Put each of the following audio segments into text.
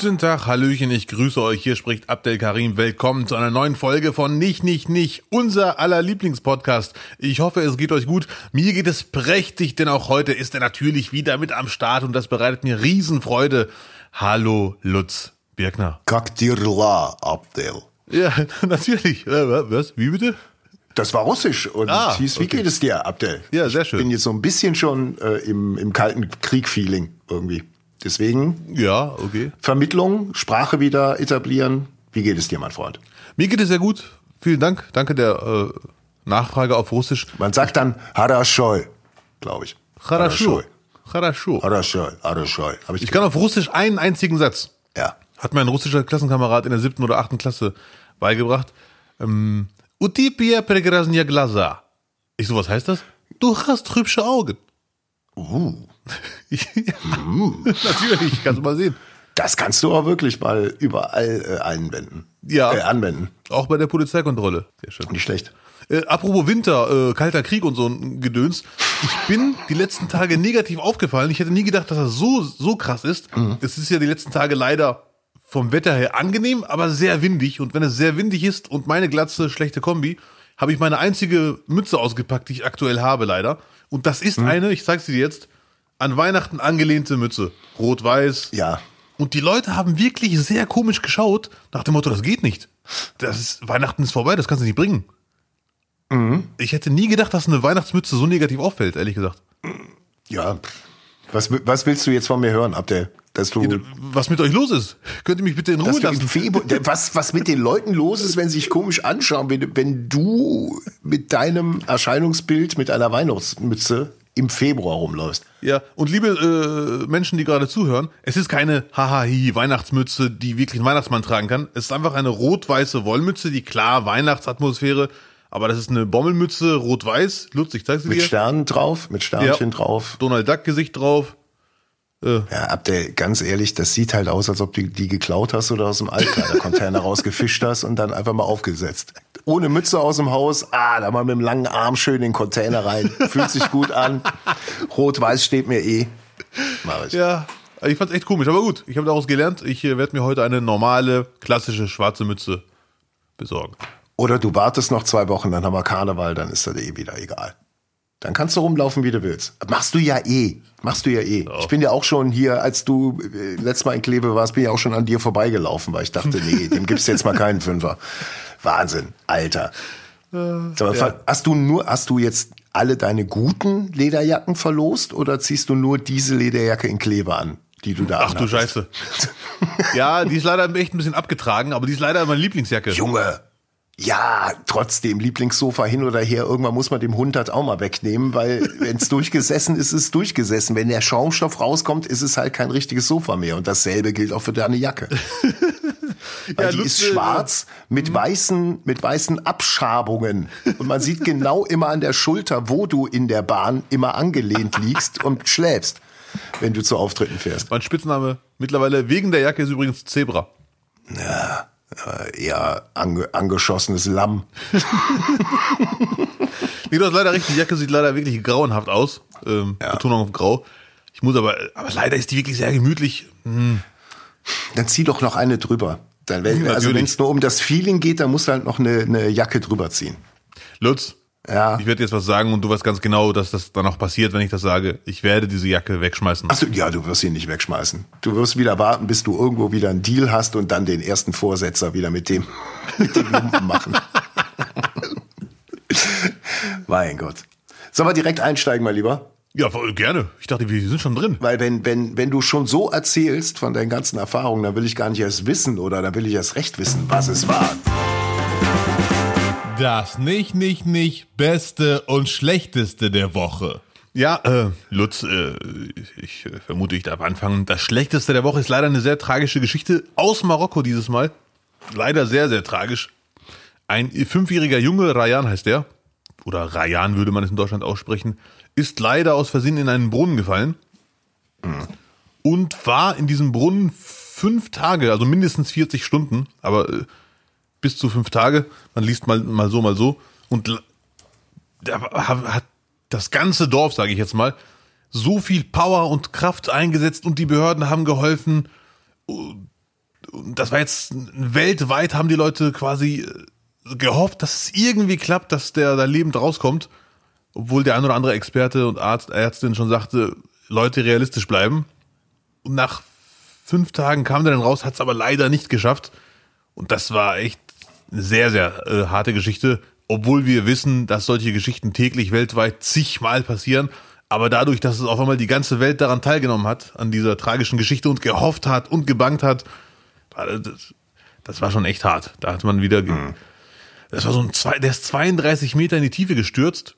Guten Tag, Hallöchen, ich grüße euch. Hier spricht Abdel Karim. Willkommen zu einer neuen Folge von Nicht, Nicht, Nicht, unser aller Lieblingspodcast. Ich hoffe, es geht euch gut. Mir geht es prächtig, denn auch heute ist er natürlich wieder mit am Start und das bereitet mir Riesenfreude. Hallo, Lutz Birkner. Kaktirla, Abdel. Ja, natürlich. Äh, Was? Wie bitte? Das war russisch und Ah, hieß, wie okay. geht es dir, Abdel? Ja, sehr schön. Ich bin jetzt so ein bisschen schon äh, im, im kalten Krieg-Feeling irgendwie. Deswegen. Ja, okay. Vermittlung, Sprache wieder etablieren. Wie geht es dir, mein Freund? Mir geht es sehr gut. Vielen Dank. Danke der äh, Nachfrage auf Russisch. Man sagt dann Harashoi, glaube ich. Harashoi. Harashoi. Harashoi. Harashoi. Ich, ich kann auf Russisch einen einzigen Satz. Ja. Hat mein russischer Klassenkamerad in der siebten oder achten Klasse beigebracht. Ähm, Utipia pregrasnia glaza. Ich so, was heißt das? Du hast hübsche Augen. Uh. ja, natürlich, kannst du mal sehen. das kannst du auch wirklich mal überall äh, einwenden. Ja. Äh, anwenden. Auch bei der Polizeikontrolle. Sehr schön. Nicht schlecht. Äh, apropos Winter, äh, kalter Krieg und so ein Gedöns. Ich bin die letzten Tage negativ aufgefallen. Ich hätte nie gedacht, dass das so, so krass ist. Es ist ja die letzten Tage leider vom Wetter her angenehm, aber sehr windig. Und wenn es sehr windig ist und meine Glatze schlechte Kombi, habe ich meine einzige Mütze ausgepackt, die ich aktuell habe, leider. Und das ist eine, ich zeig's dir jetzt, an Weihnachten angelehnte Mütze. Rot-Weiß. Ja. Und die Leute haben wirklich sehr komisch geschaut, nach dem Motto, das geht nicht. Das ist, Weihnachten ist vorbei, das kannst du nicht bringen. Ich hätte nie gedacht, dass eine Weihnachtsmütze so negativ auffällt, ehrlich gesagt. Ja. Was, was willst du jetzt von mir hören, Abdel? Dass du, Was mit euch los ist? Könnt ihr mich bitte in Ruhe lassen? Was, was mit den Leuten los ist, wenn sie sich komisch anschauen, wenn, wenn du mit deinem Erscheinungsbild, mit einer Weihnachtsmütze im Februar rumläufst. Ja, und liebe äh, Menschen, die gerade zuhören, es ist keine haha Weihnachtsmütze, die wirklich ein Weihnachtsmann tragen kann. Es ist einfach eine rot-weiße Wollmütze, die klar Weihnachtsatmosphäre, aber das ist eine Bommelmütze, rot-weiß. Lutz, ich zeig's dir. Mit Sternen drauf, mit Sternchen Ja. drauf. Donald Duck Gesicht drauf. Ja, Abdel, ganz ehrlich, das sieht halt aus, als ob du die geklaut hast oder aus dem Altkleidercontainer rausgefischt hast und dann einfach mal aufgesetzt. Ohne Mütze aus dem Haus, ah, da mal mit dem langen Arm schön in den Container rein. Fühlt sich gut an. Rot-Weiß steht mir eh. Mach ich. Ja, ich fand's echt komisch, aber gut. Ich habe daraus gelernt, ich äh, werde mir heute eine normale, klassische schwarze Mütze besorgen. Oder du wartest noch zwei Wochen, dann haben wir Karneval, dann ist das eh wieder egal. Dann kannst du rumlaufen, wie du willst. Machst du ja eh. Machst du ja eh. Ich bin ja auch schon hier, als du äh, letztes Mal in Kleve warst, bin ich auch schon an dir vorbeigelaufen, weil ich dachte, nee, dem gibt's jetzt mal keinen Fünfer. Wahnsinn, Alter. Sag mal, ver- Hast du nur, hast du jetzt alle deine guten Lederjacken verlost oder ziehst du nur diese Lederjacke in Kleve an, die du da Ach du anhattest? Scheiße. ja, die ist leider echt ein bisschen abgetragen, aber die ist leider meine Lieblingsjacke. Junge, ja, trotzdem, Lieblingssofa hin oder her, irgendwann muss man dem Hund das auch mal wegnehmen, weil wenn es durchgesessen ist, ist es durchgesessen. Wenn der Schaumstoff rauskommt, ist es halt kein richtiges Sofa mehr. Und dasselbe gilt auch für deine Jacke. Weil Ja, die ist äh, schwarz mit weißen, mit weißen Abschabungen. Und man sieht genau immer an der Schulter, wo du in der Bahn immer angelehnt liegst und schläfst, wenn du zu Auftritten fährst. Mein Spitzname mittlerweile wegen der Jacke ist übrigens Zebra. Äh, eher ange angeschossenes Lamm. Nee, du hast leider recht, die Jacke sieht leider wirklich grauenhaft aus. Ähm, Betonung auf grau. Ich muss aber, aber leider ist die wirklich sehr gemütlich. Dann zieh doch noch eine drüber. Dann, wenn, also Natürlich. wenn es nur um das Feeling geht, dann musst du halt noch eine, eine Jacke drüber ziehen. Lutz, Ja. ich werde jetzt was sagen und du weißt ganz genau, dass das dann auch passiert, wenn ich das sage. Ich werde diese Jacke wegschmeißen. Achso, ja, du wirst ihn nicht wegschmeißen. Du wirst wieder warten, bis du irgendwo wieder einen Deal hast und dann den ersten Vorsetzer wieder mit dem, mit dem Lumpen machen. mein Gott. Sollen wir direkt einsteigen, mein Lieber? Ja, gerne. Ich dachte, wir sind schon drin. Weil wenn, wenn, wenn du schon so erzählst von deinen ganzen Erfahrungen, dann will ich gar nicht erst wissen oder dann will ich erst recht wissen, was es war. Das nicht, nicht, nicht Beste und Schlechteste der Woche. Ja, äh, Lutz, äh, ich äh, vermute, ich darf anfangen. Das Schlechteste der Woche ist leider eine sehr tragische Geschichte aus Marokko dieses Mal. Leider sehr, sehr tragisch. Ein fünfjähriger Junge, Rayan heißt der, oder Rayan würde man es in Deutschland aussprechen, ist leider aus Versehen in einen Brunnen gefallen und war in diesem Brunnen fünf Tage, also mindestens 40 Stunden, aber äh, bis zu fünf Tage. Man liest mal, mal so, mal so. Und da ha- hat das ganze Dorf, sage ich jetzt mal, so viel Power und Kraft eingesetzt und die Behörden haben geholfen. das war jetzt weltweit haben die Leute quasi äh, gehofft, dass es irgendwie klappt, dass der da lebend rauskommt, obwohl der ein oder andere Experte und Arzt, Ärztin schon sagte, Leute realistisch bleiben. Und nach fünf Tagen kam der dann raus, hat es aber leider nicht geschafft. Und das war echt sehr, sehr äh, harte Geschichte, obwohl wir wissen, dass solche Geschichten täglich weltweit zigmal passieren. Aber dadurch, dass es auf einmal die ganze Welt daran teilgenommen hat, an dieser tragischen Geschichte und gehofft hat und gebangt hat, das, das war schon echt hart. Da hat man wieder, mhm. das war so ein, zwei, der ist 32 Meter in die Tiefe gestürzt,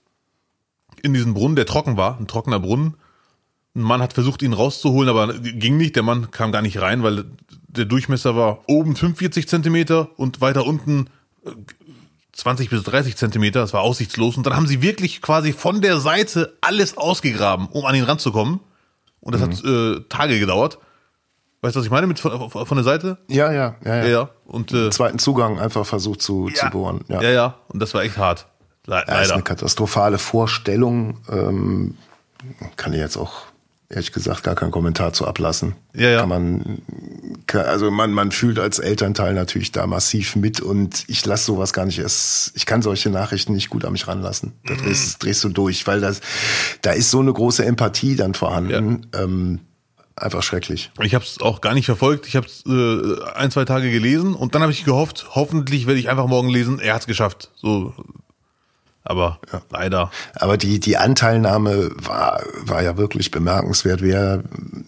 in diesen Brunnen, der trocken war, ein trockener Brunnen. Ein Mann hat versucht, ihn rauszuholen, aber ging nicht. Der Mann kam gar nicht rein, weil der Durchmesser war oben 45 Zentimeter und weiter unten 20 bis 30 Zentimeter, das war aussichtslos. Und dann haben sie wirklich quasi von der Seite alles ausgegraben, um an ihn ranzukommen. Und das mhm. hat äh, Tage gedauert. Weißt du, was ich meine mit von, von der Seite? Ja, ja, ja. ja. ja, Und, äh, zweiten Zugang einfach versucht zu, ja. zu bohren. Ja. ja, ja. Und das war echt hart. Le ja, leider. Das ist eine katastrophale Vorstellung. Ähm, kann ich jetzt auch ehrlich gesagt gar keinen Kommentar zu ablassen. Ja, ja. Kann man, kann, also man, man fühlt als Elternteil natürlich da massiv mit und ich lasse sowas gar nicht erst, ich kann solche Nachrichten nicht gut an mich ranlassen. Da mhm. drehst, drehst du durch, weil das, da ist so eine große Empathie dann vorhanden. Ja. Ähm, einfach schrecklich. Ich habe es auch gar nicht verfolgt. Ich habe es äh, ein, zwei Tage gelesen und dann habe ich gehofft, hoffentlich werde ich einfach morgen lesen, er hat es geschafft. So aber ja. leider. Aber die, die Anteilnahme war, war ja wirklich bemerkenswert, wer,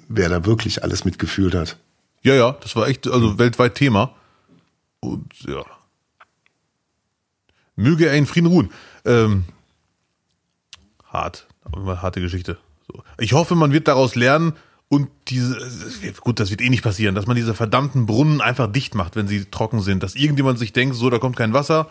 wer da wirklich alles mitgefühlt hat. Ja, ja, das war echt, also weltweit Thema. Und ja. Möge er in Frieden ruhen. Ähm, hart, aber harte Geschichte. So. Ich hoffe, man wird daraus lernen und diese, gut, das wird eh nicht passieren, dass man diese verdammten Brunnen einfach dicht macht, wenn sie trocken sind. Dass irgendjemand sich denkt, so, da kommt kein Wasser,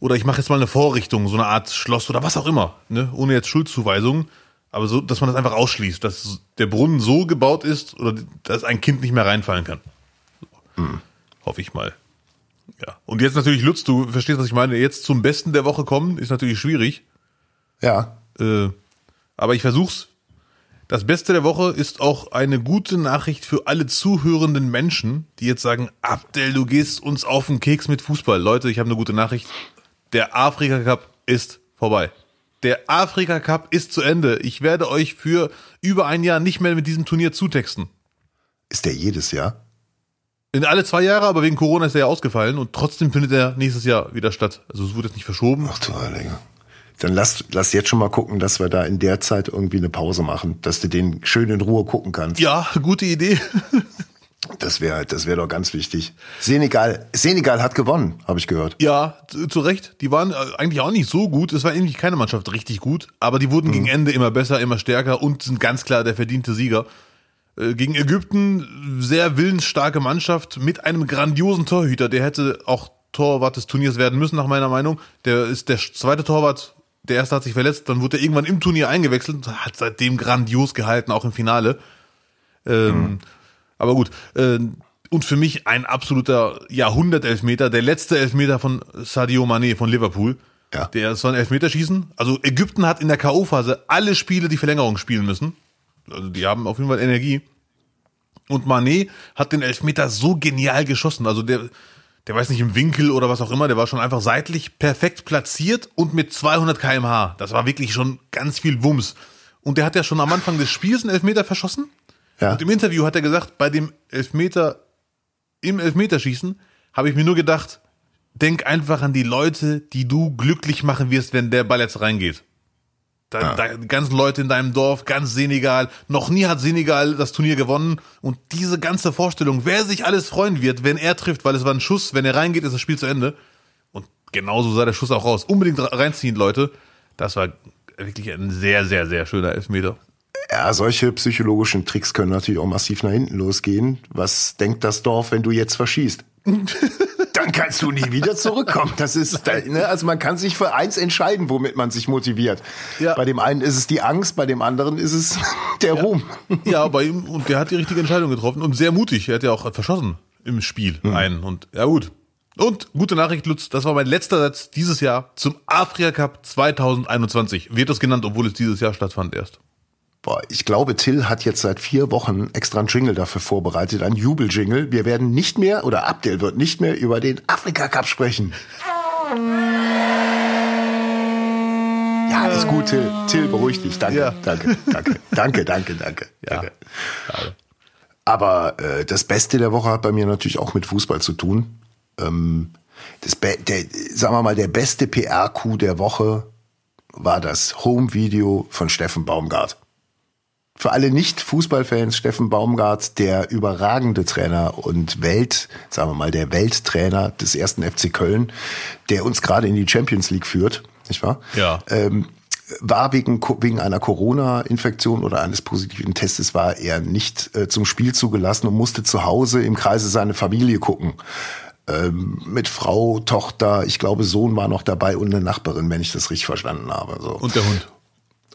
oder ich mache jetzt mal eine Vorrichtung, so eine Art Schloss oder was auch immer, ne? ohne jetzt Schuldzuweisungen, aber so, dass man das einfach ausschließt, dass der Brunnen so gebaut ist oder dass ein Kind nicht mehr reinfallen kann. So. Hm. Hoffe ich mal. Ja. Und jetzt natürlich, Lutz, du verstehst, was ich meine. Jetzt zum Besten der Woche kommen, ist natürlich schwierig. Ja. Äh, aber ich versuch's. Das Beste der Woche ist auch eine gute Nachricht für alle zuhörenden Menschen, die jetzt sagen, Abdel, du gehst uns auf den Keks mit Fußball. Leute, ich habe eine gute Nachricht. Der Afrika Cup ist vorbei. Der Afrika Cup ist zu Ende. Ich werde euch für über ein Jahr nicht mehr mit diesem Turnier zutexten. Ist der jedes Jahr? In alle zwei Jahre, aber wegen Corona ist er ja ausgefallen und trotzdem findet er nächstes Jahr wieder statt. Also es wurde jetzt nicht verschoben. Ach du Heilige. Dann lass, lass jetzt schon mal gucken, dass wir da in der Zeit irgendwie eine Pause machen, dass du den schön in Ruhe gucken kannst. Ja, gute Idee. Das wäre das wäre doch ganz wichtig. Senegal, Senegal hat gewonnen, habe ich gehört. Ja, zu, Recht. Die waren äh, eigentlich auch nicht so gut. Es war eigentlich keine Mannschaft richtig gut, aber die wurden mhm. gegen Ende immer besser, immer stärker und sind ganz klar der verdiente Sieger. Äh, gegen Ägypten sehr willensstarke Mannschaft mit einem grandiosen Torhüter. Der hätte auch Torwart des Turniers werden müssen, nach meiner Meinung. Der ist der zweite Torwart. Der erste hat sich verletzt, dann wurde er irgendwann im Turnier eingewechselt, hat seitdem grandios gehalten, auch im Finale. Ähm, mhm. Aber gut. Äh, und für mich ein absoluter Jahrhundert-Elfmeter, der letzte Elfmeter von Sadio Mané von Liverpool. Ja. Der ist so ein Elfmeterschießen. Also Ägypten hat in der K.O.-Phase alle Spiele die Verlängerung spielen müssen. Also die haben auf jeden Fall Energie. Und Mané hat den Elfmeter so genial geschossen. Also der, der weiß nicht im Winkel oder was auch immer, der war schon einfach seitlich perfekt platziert und mit 200 kmh. Das war wirklich schon ganz viel Wumms. Und der hat ja schon am Anfang des Spiels einen Elfmeter verschossen. Ja. Und im Interview hat er gesagt, bei dem Elfmeter, im Elfmeterschießen, habe ich mir nur gedacht, denk einfach an die Leute, die du glücklich machen wirst, wenn der Ball jetzt reingeht. Da, ja. da, ganzen Leute in deinem Dorf, ganz Senegal. Noch nie hat Senegal das Turnier gewonnen. Und diese ganze Vorstellung, wer sich alles freuen wird, wenn er trifft, weil es war ein Schuss, wenn er reingeht, ist das Spiel zu Ende. Und genauso sah der Schuss auch aus. Unbedingt reinziehen, Leute. Das war wirklich ein sehr, sehr, sehr schöner Elfmeter. Ja, solche psychologischen Tricks können natürlich auch massiv nach hinten losgehen. Was denkt das Dorf, wenn du jetzt verschießt? Dann kannst du nie wieder zurückkommen. Das ist, ne, also man kann sich für eins entscheiden, womit man sich motiviert. Ja. Bei dem einen ist es die Angst, bei dem anderen ist es der ja. Ruhm. Ja, bei ihm, und der hat die richtige Entscheidung getroffen und sehr mutig. Er hat ja auch verschossen im Spiel mhm. einen und, ja gut. Und gute Nachricht, Lutz, das war mein letzter Satz dieses Jahr zum Afrika Cup 2021. Wird das genannt, obwohl es dieses Jahr stattfand erst. Boah, ich glaube, Till hat jetzt seit vier Wochen extra einen Jingle dafür vorbereitet, ein Jubeljingle. Wir werden nicht mehr, oder Abdel wird nicht mehr über den Afrika Cup sprechen. Ja, ist gut, Till. Till, beruhig dich. Danke, Ja. danke, danke, danke, danke, danke. Ja. danke. Aber äh, das Beste der Woche hat bei mir natürlich auch mit Fußball zu tun. Ähm, das Be der, sagen wir mal, der beste PR-Coup der Woche war das Home-Video von Steffen Baumgart. Für alle Nicht-Fußballfans, Steffen Baumgart, der überragende Trainer und Welt, sagen wir mal, der Welttrainer des ersten FC Köln, der uns gerade in die Champions League führt, nicht wahr? Ja. Ähm, war wegen, wegen einer Corona-Infektion oder eines positiven Testes war er nicht äh, zum Spiel zugelassen und musste zu Hause im Kreise seiner Familie gucken. Ähm, mit Frau, Tochter, ich glaube Sohn war noch dabei und eine Nachbarin, wenn ich das richtig verstanden habe. So. Und der Hund.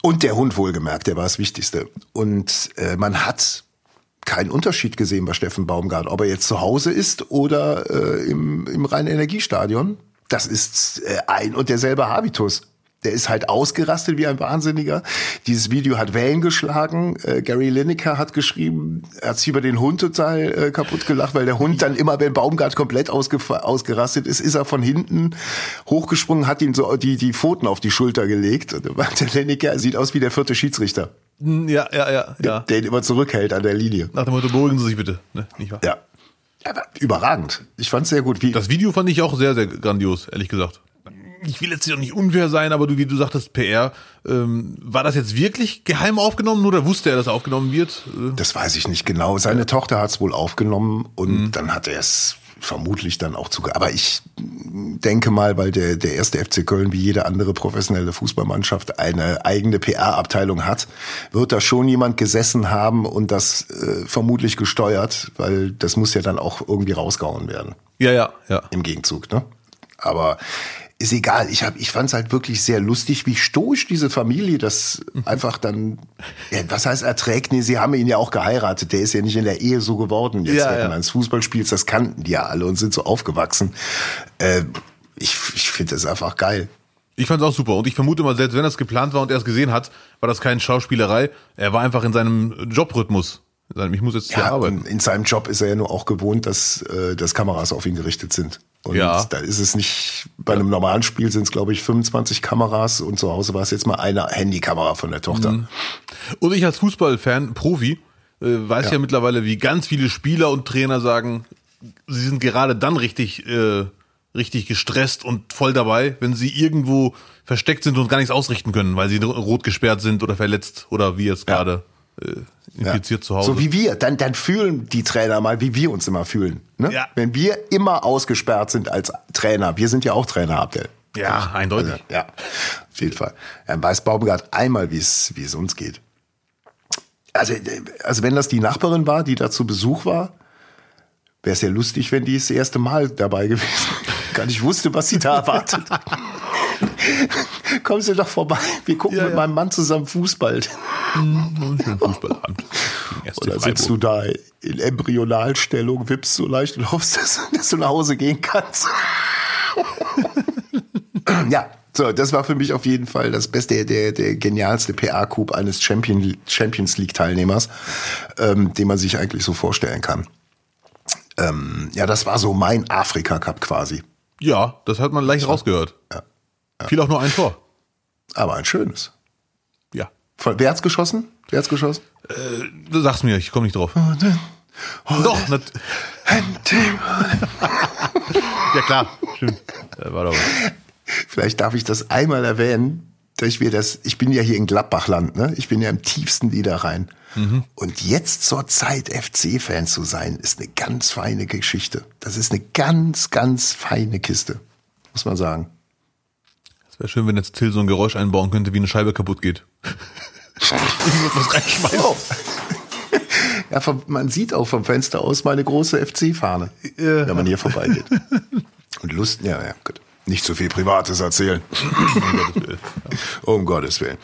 Und der Hund wohlgemerkt, der war das Wichtigste. Und äh, man hat keinen Unterschied gesehen bei Steffen Baumgart, ob er jetzt zu Hause ist oder äh, im, im Rhein-Energiestadion. Das ist äh, ein und derselbe Habitus. Der ist halt ausgerastet wie ein Wahnsinniger. Dieses Video hat Wellen geschlagen. Äh, Gary Lineker hat geschrieben, er hat sich über den Hund total äh, kaputt gelacht, weil der Hund dann immer, wenn Baumgart komplett ausgerastet ist, ist er von hinten hochgesprungen, hat ihm so die, die Pfoten auf die Schulter gelegt. Und der Lineker sieht aus wie der vierte Schiedsrichter, Hm, Ja, ja, ja, ja. der ihn immer zurückhält an der Linie. Nach dem Motto, beruhigen Sie sich bitte. Ne? Nicht wahr? Ja. Aber überragend. Ich fand's sehr gut. Wie, Das Video fand ich auch sehr, sehr grandios, ehrlich gesagt. Ich will jetzt hier auch nicht unfair sein, aber du, wie du sagtest, PR, ähm, war das jetzt wirklich geheim aufgenommen oder wusste er, dass aufgenommen wird? Äh, Das weiß ich nicht genau. Seine Tochter hat es wohl aufgenommen und dann hat er es vermutlich dann auch zu. Aber ich denke mal, weil der, der erste FC Köln wie jede andere professionelle Fußballmannschaft eine eigene PR-Abteilung hat, wird da schon jemand gesessen haben und das äh, vermutlich gesteuert, weil das muss ja dann auch irgendwie rausgehauen werden Ja, ja, ja. im Gegenzug, ne? Aber ist egal. Ich hab, ich fand's halt wirklich sehr lustig, wie stoisch diese Familie das einfach dann, ja, was heißt erträgt? Nee, sie haben ihn ja auch geheiratet. Der ist ja nicht in der Ehe so geworden jetzt Ja, während ja. eines Fußballspiels. Das kannten die ja alle und sind so aufgewachsen. Äh, ich ich finde das einfach geil. Ich fand's auch super und ich vermute mal, selbst wenn das geplant war und er es gesehen hat, war das keine Schauspielerei. Er war einfach in seinem Jobrhythmus. Ich muss jetzt Ja, arbeiten. in seinem Job ist er ja nur auch gewohnt, dass, äh, dass Kameras auf ihn gerichtet sind. Und Ja. da ist es nicht, bei einem normalen Spiel sind es, glaube ich, 25 Kameras und zu Hause war es jetzt mal eine Handykamera von der Tochter. Mhm. Und ich als Fußballfan, Profi, äh, weiß ja. Ja. mittlerweile, wie ganz viele Spieler und Trainer sagen, sie sind gerade dann richtig, äh, richtig gestresst und voll dabei, wenn sie irgendwo versteckt sind und gar nichts ausrichten können, weil sie rot gesperrt sind oder verletzt oder wie jetzt gerade äh, infiziert zu Hause. So wie wir. Dann, dann fühlen die Trainer mal, wie wir uns immer fühlen. Ne? Ja. Wenn wir immer ausgesperrt sind als Trainer. Wir sind ja auch Trainer, Abdel. ja, eindeutig. Also, ja, auf jeden Fall. Dann weiß Baumgart einmal, wie es, wie es uns geht. Also, also wenn das die Nachbarin war, die da zu Besuch war, wäre es ja lustig, wenn die das erste Mal dabei gewesen wäre. Gar nicht wusste, was sie da erwartet. Kommen Sie doch vorbei. Wir gucken Ja, mit ja. meinem Mann zusammen Fußball. Schönen Fußballabend. Oder sitzt du da in Embryonalstellung, wippst so leicht und hoffst, dass, dass du nach Hause gehen kannst. ja, so, das war für mich auf jeden Fall das beste, der, der genialste PR-Coup eines Champion, Champions League-Teilnehmers, ähm, den man sich eigentlich so vorstellen kann. Ähm, ja, das war so mein Afrika-Cup quasi. Ja, das hat man leicht rausgehört. Ja. Fiel auch nur ein Tor. Aber ein schönes. Ja. Wer hat's geschossen? Wer hat's geschossen? Du sagst mir, ich komme nicht drauf. Doch, nat ja klar, stimmt. Äh, War doch was. Vielleicht darf ich das einmal erwähnen, dass ich mir das, ich bin ja hier in Gladbachland, ne? Ich bin ja im tiefsten Niederrhein. Und jetzt zur Zeit FC-Fan zu sein, ist eine ganz feine Geschichte. Das ist eine ganz, ganz feine Kiste. Muss man sagen. Wäre schön, wenn jetzt Till so ein Geräusch einbauen könnte, wie eine Scheibe kaputt geht. ich muss was reinschmeißen. Oh. Ja, vom, man sieht auch vom Fenster aus meine große FC-Fahne, Ja. wenn man hier vorbeigeht. Und Lust, ja, ja, gut. Nicht zu viel Privates erzählen. Um Gottes Willen.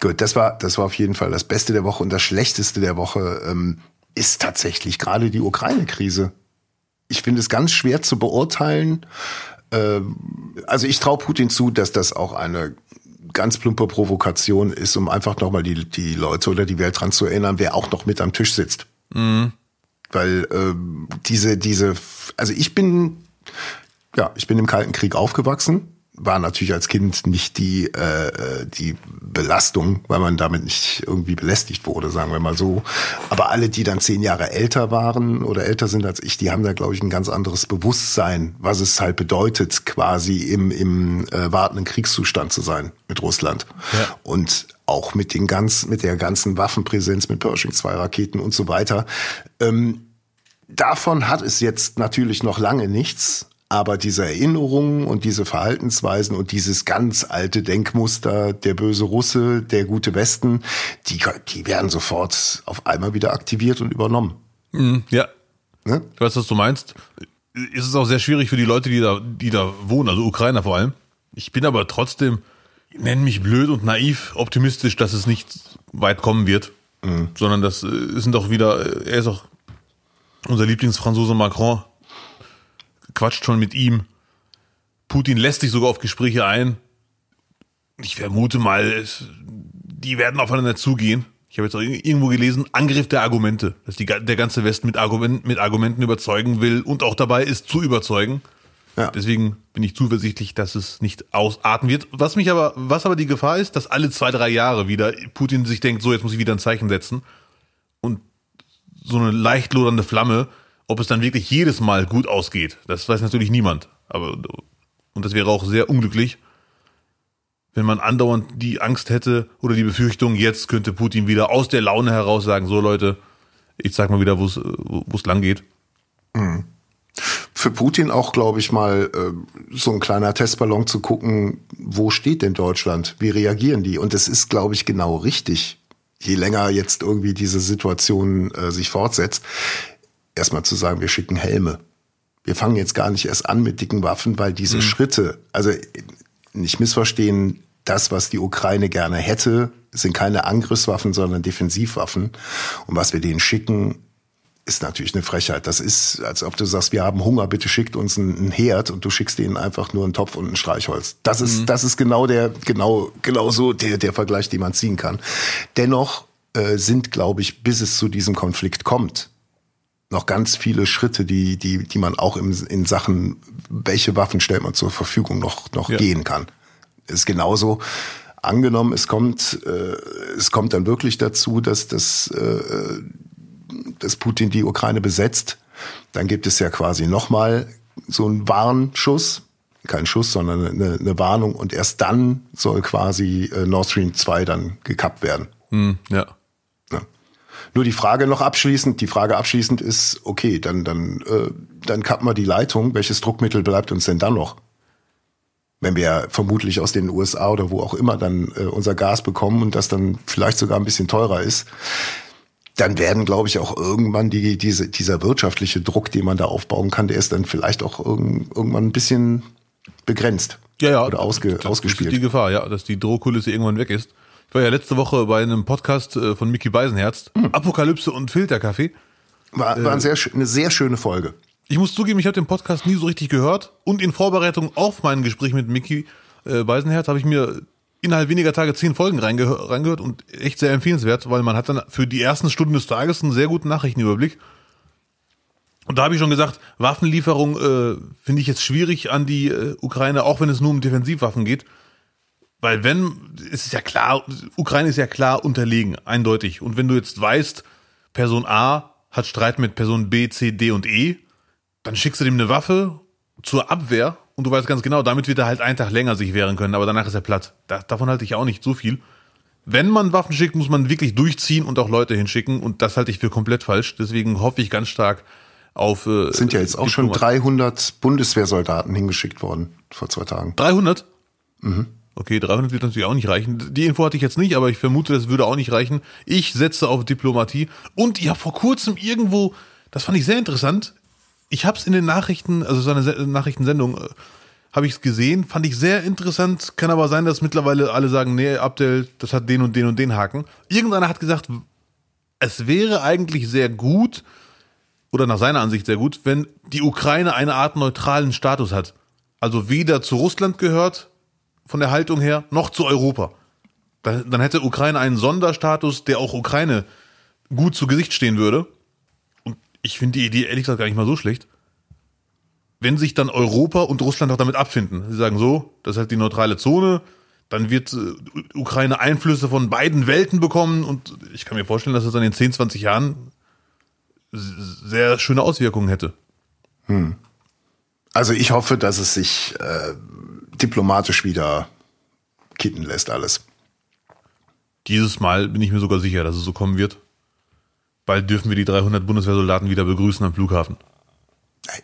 Gut, das war, das war auf jeden Fall das Beste der Woche und das Schlechteste der Woche ähm, ist tatsächlich gerade die Ukraine-Krise. Ich finde es ganz schwer zu beurteilen. Ähm, also ich traue Putin zu, dass das auch eine ganz plumpe Provokation ist, um einfach nochmal die, die Leute oder die Welt dran zu erinnern, wer auch noch mit am Tisch sitzt. Mhm. Weil ähm, diese, diese, also ich bin, ja, ich bin im Kalten Krieg aufgewachsen war natürlich als Kind nicht die, äh, die Belastung, weil man damit nicht irgendwie belästigt wurde, sagen wir mal so. Aber alle, die dann zehn Jahre älter waren oder älter sind als ich, die haben da, glaube ich, ein ganz anderes Bewusstsein, was es halt bedeutet, quasi im, im äh, wartenden Kriegszustand zu sein mit Russland. Ja. Und auch mit den ganz, mit der ganzen Waffenpräsenz, mit Pershing 2 Raketen und so weiter. Ähm, davon hat es jetzt natürlich noch lange nichts, aber diese Erinnerungen und diese Verhaltensweisen und dieses ganz alte Denkmuster, der böse Russe, der gute Westen, die, die werden sofort auf einmal wieder aktiviert und übernommen. Mhm, ja. Ne? Ich weiß, was du meinst. Ist es auch sehr schwierig für die Leute, die da, die da wohnen, also Ukrainer vor allem. Ich bin aber trotzdem, nenn mich blöd und naiv, optimistisch, dass es nicht weit kommen wird. Mhm. Sondern das äh, sind auch wieder, er ist auch unser Lieblingsfranzose Macron, quatscht schon mit ihm. Putin lässt sich sogar auf Gespräche ein. Ich vermute mal, die werden aufeinander zugehen. Ich habe jetzt auch irgendwo gelesen, Angriff der Argumente, dass die, der ganze Westen mit, Argument, mit Argumenten überzeugen will und auch dabei ist zu überzeugen. Ja. Deswegen bin ich zuversichtlich, dass es nicht ausarten wird. Was mich aber, was aber die Gefahr ist, dass alle zwei, drei Jahre wieder Putin sich denkt, so jetzt muss ich wieder ein Zeichen setzen und so eine leicht lodernde Flamme ob es dann wirklich jedes Mal gut ausgeht, das weiß natürlich niemand. Aber, und das wäre auch sehr unglücklich, wenn man andauernd die Angst hätte oder die Befürchtung, jetzt könnte Putin wieder aus der Laune heraus sagen, so Leute, ich zeig mal wieder, wo es lang geht. Mhm. Für Putin auch, glaube ich, mal äh, so ein kleiner Testballon zu gucken, wo steht denn Deutschland? Wie reagieren die? Und es ist, glaube ich, genau richtig, je länger jetzt irgendwie diese Situation äh, sich fortsetzt erstmal zu sagen, wir schicken Helme. Wir fangen jetzt gar nicht erst an mit dicken Waffen, weil diese mhm. Schritte, also nicht missverstehen, das, was die Ukraine gerne hätte, sind keine Angriffswaffen, sondern Defensivwaffen. Und was wir denen schicken, ist natürlich eine Frechheit. Das ist, als ob du sagst, wir haben Hunger, bitte schickt uns einen Herd und du schickst denen einfach nur einen Topf und ein Streichholz. Das ist, mhm. das ist genau der, genau, genau so der, der Vergleich, den man ziehen kann. Dennoch äh, sind, glaube ich, bis es zu diesem Konflikt kommt, noch ganz viele Schritte, die, die, die man auch im, in Sachen, welche Waffen stellt man zur Verfügung, noch, noch ja. gehen kann. Ist genauso. Angenommen, es kommt, äh, es kommt dann wirklich dazu, dass, dass, äh, dass Putin die Ukraine besetzt, dann gibt es ja quasi nochmal so einen Warnschuss, kein Schuss, sondern eine, eine Warnung und erst dann soll quasi äh, Nord Stream 2 dann gekappt werden. Hm, ja. Nur die Frage noch abschließend, die Frage abschließend ist, okay, dann, dann, äh, dann kappen wir die Leitung. Welches Druckmittel bleibt uns denn dann noch? Wenn wir vermutlich aus den USA oder wo auch immer dann äh, unser Gas bekommen und das dann vielleicht sogar ein bisschen teurer ist, dann werden, glaube ich, auch irgendwann die, diese, dieser wirtschaftliche Druck, den man da aufbauen kann, der ist dann vielleicht auch irgend, irgendwann ein bisschen begrenzt. Ja, ja. Oder ausge, das ausgespielt. ist die Gefahr, ja, dass die Drohkulisse irgendwann weg ist. Ich war ja letzte Woche bei einem Podcast äh, von Mickey Beisenherz, mhm. Apokalypse und Filterkaffee. War, war ein sehr, eine sehr schöne Folge. Ich muss zugeben, ich habe den Podcast nie so richtig gehört und in Vorbereitung auf mein Gespräch mit Mickey äh, Beisenherz habe ich mir innerhalb weniger Tage zehn Folgen reingehör reingehört und echt sehr empfehlenswert, weil man hat dann für die ersten Stunden des Tages einen sehr guten Nachrichtenüberblick. Und da habe ich schon gesagt, Waffenlieferung äh, finde ich jetzt schwierig an die äh, Ukraine, auch wenn es nur um Defensivwaffen geht. Weil wenn, es ist ja klar, Ukraine ist ja klar unterlegen, eindeutig. Und wenn du jetzt weißt, Person A hat Streit mit Person B, C, D und E, dann schickst du dem eine Waffe zur Abwehr und du weißt ganz genau, damit wird er halt einen Tag länger sich wehren können, aber danach ist er platt. Da, davon halte ich auch nicht so viel. Wenn man Waffen schickt, muss man wirklich durchziehen und auch Leute hinschicken und das halte ich für komplett falsch. Deswegen hoffe ich ganz stark auf. Äh, sind ja jetzt auch schon 300 Bundeswehrsoldaten hingeschickt worden vor zwei Tagen. 300? Mhm. Okay, 300 wird natürlich auch nicht reichen. Die Info hatte ich jetzt nicht, aber ich vermute, das würde auch nicht reichen. Ich setze auf Diplomatie. Und ich habe vor kurzem irgendwo, das fand ich sehr interessant, ich habe es in den Nachrichten, also so eine Nachrichtensendung, äh, habe ich es gesehen, fand ich sehr interessant. Kann aber sein, dass mittlerweile alle sagen, nee, Abdel, das hat den und den und den Haken. Irgendeiner hat gesagt, es wäre eigentlich sehr gut, oder nach seiner Ansicht sehr gut, wenn die Ukraine eine Art neutralen Status hat. Also weder zu Russland gehört, von der Haltung her noch zu Europa. Dann, dann hätte Ukraine einen Sonderstatus, der auch Ukraine gut zu Gesicht stehen würde. Und ich finde die Idee ehrlich gesagt gar nicht mal so schlecht. Wenn sich dann Europa und Russland auch damit abfinden. Sie sagen so, das ist halt die neutrale Zone, dann wird äh, Ukraine Einflüsse von beiden Welten bekommen und ich kann mir vorstellen, dass es dann in 10, 20 Jahren sehr schöne Auswirkungen hätte. Also ich hoffe, dass es sich äh, diplomatisch wieder kitten lässt alles. Dieses Mal bin ich mir sogar sicher, dass es so kommen wird. Bald dürfen wir die 300 Bundeswehrsoldaten wieder begrüßen am Flughafen.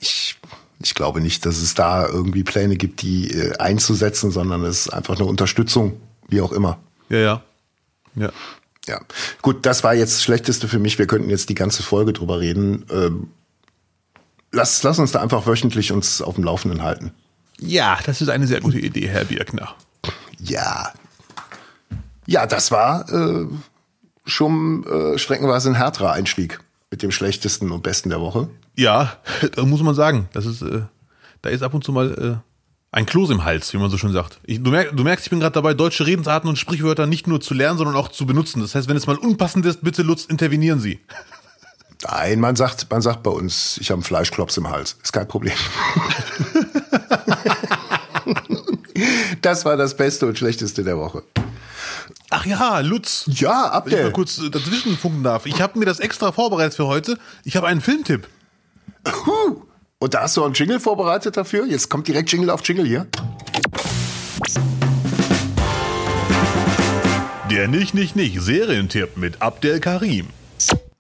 Ich, ich glaube nicht, dass es da irgendwie Pläne gibt, die äh, einzusetzen, sondern es ist einfach eine Unterstützung, wie auch immer. Ja, ja. Ja. Ja, gut, das war jetzt das Schlechteste für mich. Wir könnten jetzt die ganze Folge drüber reden. Ähm, lass, lass uns da einfach wöchentlich uns auf dem Laufenden halten. Ja, das ist eine sehr gute Idee, Herr Birkner. Ja. Ja, das war äh, schon äh, streckenweise ein härterer Einstieg mit dem schlechtesten und besten der Woche. Ja, da muss man sagen, das ist, äh, da ist ab und zu mal äh, ein Kloß im Hals, wie man so schön sagt. Ich, du, merk, du merkst, ich bin gerade dabei, deutsche Redensarten und Sprichwörter nicht nur zu lernen, sondern auch zu benutzen. Das heißt, wenn es mal unpassend ist, bitte Lutz, intervenieren Sie. Nein, man sagt, man sagt bei uns, ich habe einen Fleischklops im Hals. Ist kein Problem. das war das Beste und Schlechteste der Woche. Ach ja, Lutz. Ja, Wenn ich mal Abdel. kurz dazwischen funken darf. Ich habe mir das extra vorbereitet für heute. Ich habe einen Filmtipp. Und da hast du einen Jingle vorbereitet dafür? Jetzt kommt direkt Jingle auf Jingle hier. Der Nicht, Nicht, Nicht Serientipp mit Abdel Karim.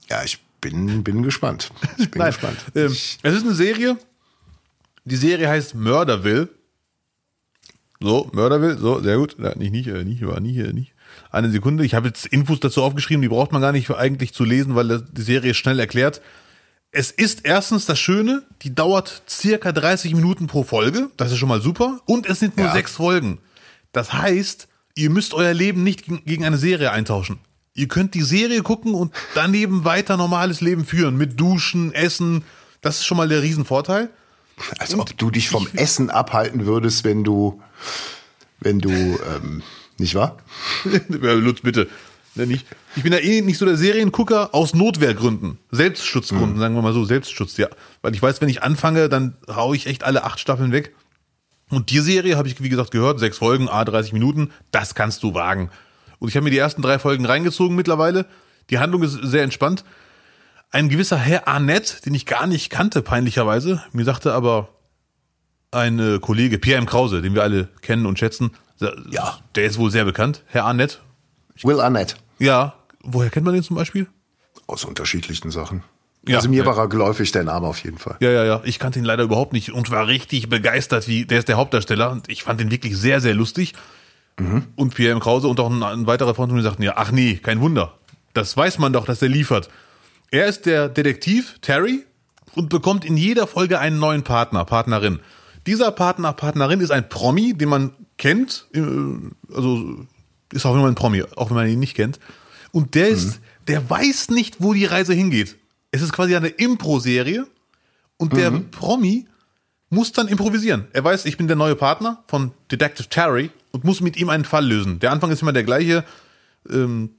Ja, ich bin, bin gespannt. Ich bin Nein, gespannt. ähm, es ist eine Serie. Die Serie heißt Murderville. So, Murderville, so, sehr gut. Ja, nicht, nicht, äh, nicht, war nie, äh, nicht. Eine Sekunde. Ich habe jetzt Infos dazu aufgeschrieben, die braucht man gar nicht eigentlich zu lesen, weil die Serie schnell erklärt. Es ist erstens das Schöne, die dauert circa 30 Minuten pro Folge. Das ist schon mal super. Und es sind nur Ja. sechs Folgen. Das heißt, ihr müsst euer Leben nicht gegen eine Serie eintauschen. Ihr könnt die Serie gucken und daneben weiter normales Leben führen. Mit Duschen, Essen. Das ist schon mal der Riesenvorteil. als ob du dich vom Essen abhalten würdest, wenn du, wenn du, ähm, nicht wahr? Ja, Lutz, bitte. Ich bin ja eh nicht so der Seriengucker aus Notwehrgründen. Selbstschutzgründen, sagen wir mal so, Selbstschutz, ja. Weil ich weiß, wenn ich anfange, dann hau ich echt alle acht Staffeln weg. Und die Serie habe ich, wie gesagt, gehört, sechs Folgen, a 30 Minuten, das kannst du wagen. Und ich habe mir die ersten drei Folgen reingezogen mittlerweile. Die Handlung ist sehr entspannt. Ein gewisser Herr Arnett, den ich gar nicht kannte, peinlicherweise, mir sagte aber ein äh, Kollege, Pierre M. Krause, den wir alle kennen und schätzen, Ja. der ist wohl sehr bekannt, Herr Arnett. Will Arnett. Ja, woher kennt man den zum Beispiel? Aus unterschiedlichen Sachen. Ja. also mir Ja. war er geläufig, der Name auf jeden Fall. Ja, ja, ja. Ich kannte ihn leider überhaupt nicht und war richtig begeistert, wie der ist der Hauptdarsteller und ich fand ihn wirklich sehr, sehr lustig. Und Pierre M. Krause und auch ein, ein weiterer Freund von mir sagten ja, ach nee, kein Wunder. Das weiß man doch, dass der liefert. Er ist der Detektiv Terry und bekommt in jeder Folge einen neuen Partner, Partnerin. Dieser Partner, Partnerin ist ein Promi, den man kennt, äh, also ist auch immer ein Promi, auch wenn man ihn nicht kennt. Und der ist, der weiß nicht, wo die Reise hingeht. Es ist quasi eine Impro-Serie und der Promi muss dann improvisieren. Er weiß, ich bin der neue Partner von Detective Terry und muss mit ihm einen Fall lösen. Der Anfang ist immer der gleiche. Ähm,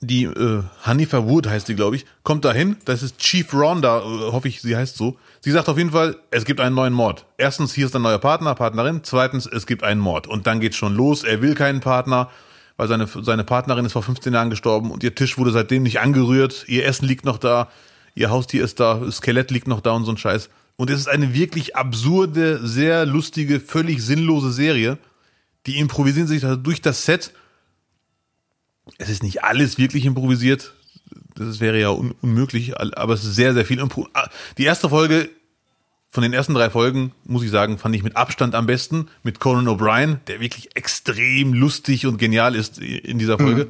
die äh, Hanifa Wood heißt sie, glaube ich, kommt dahin. Das ist Chief Rhonda, äh, hoffe ich, sie heißt so. Sie sagt auf jeden Fall, es gibt einen neuen Mord. Erstens, hier ist ein neuer Partner, Partnerin. Zweitens, es gibt einen Mord. Und dann geht's schon los. Er will keinen Partner, weil seine, seine Partnerin ist vor 15 Jahren gestorben und ihr Tisch wurde seitdem nicht angerührt. Ihr Essen liegt noch da. Ihr Haustier ist da. Das Skelett liegt noch da und so ein Scheiß. Und es ist eine wirklich absurde, sehr lustige, völlig sinnlose Serie. Die improvisieren sich da durch das Set es ist nicht alles wirklich improvisiert. Das wäre ja un unmöglich, aber es ist sehr, sehr viel. Impro Ah, Die erste Folge von den ersten drei Folgen, muss ich sagen, fand ich mit Abstand am besten. Mit Conan O'Brien, der wirklich extrem lustig und genial ist in dieser Folge.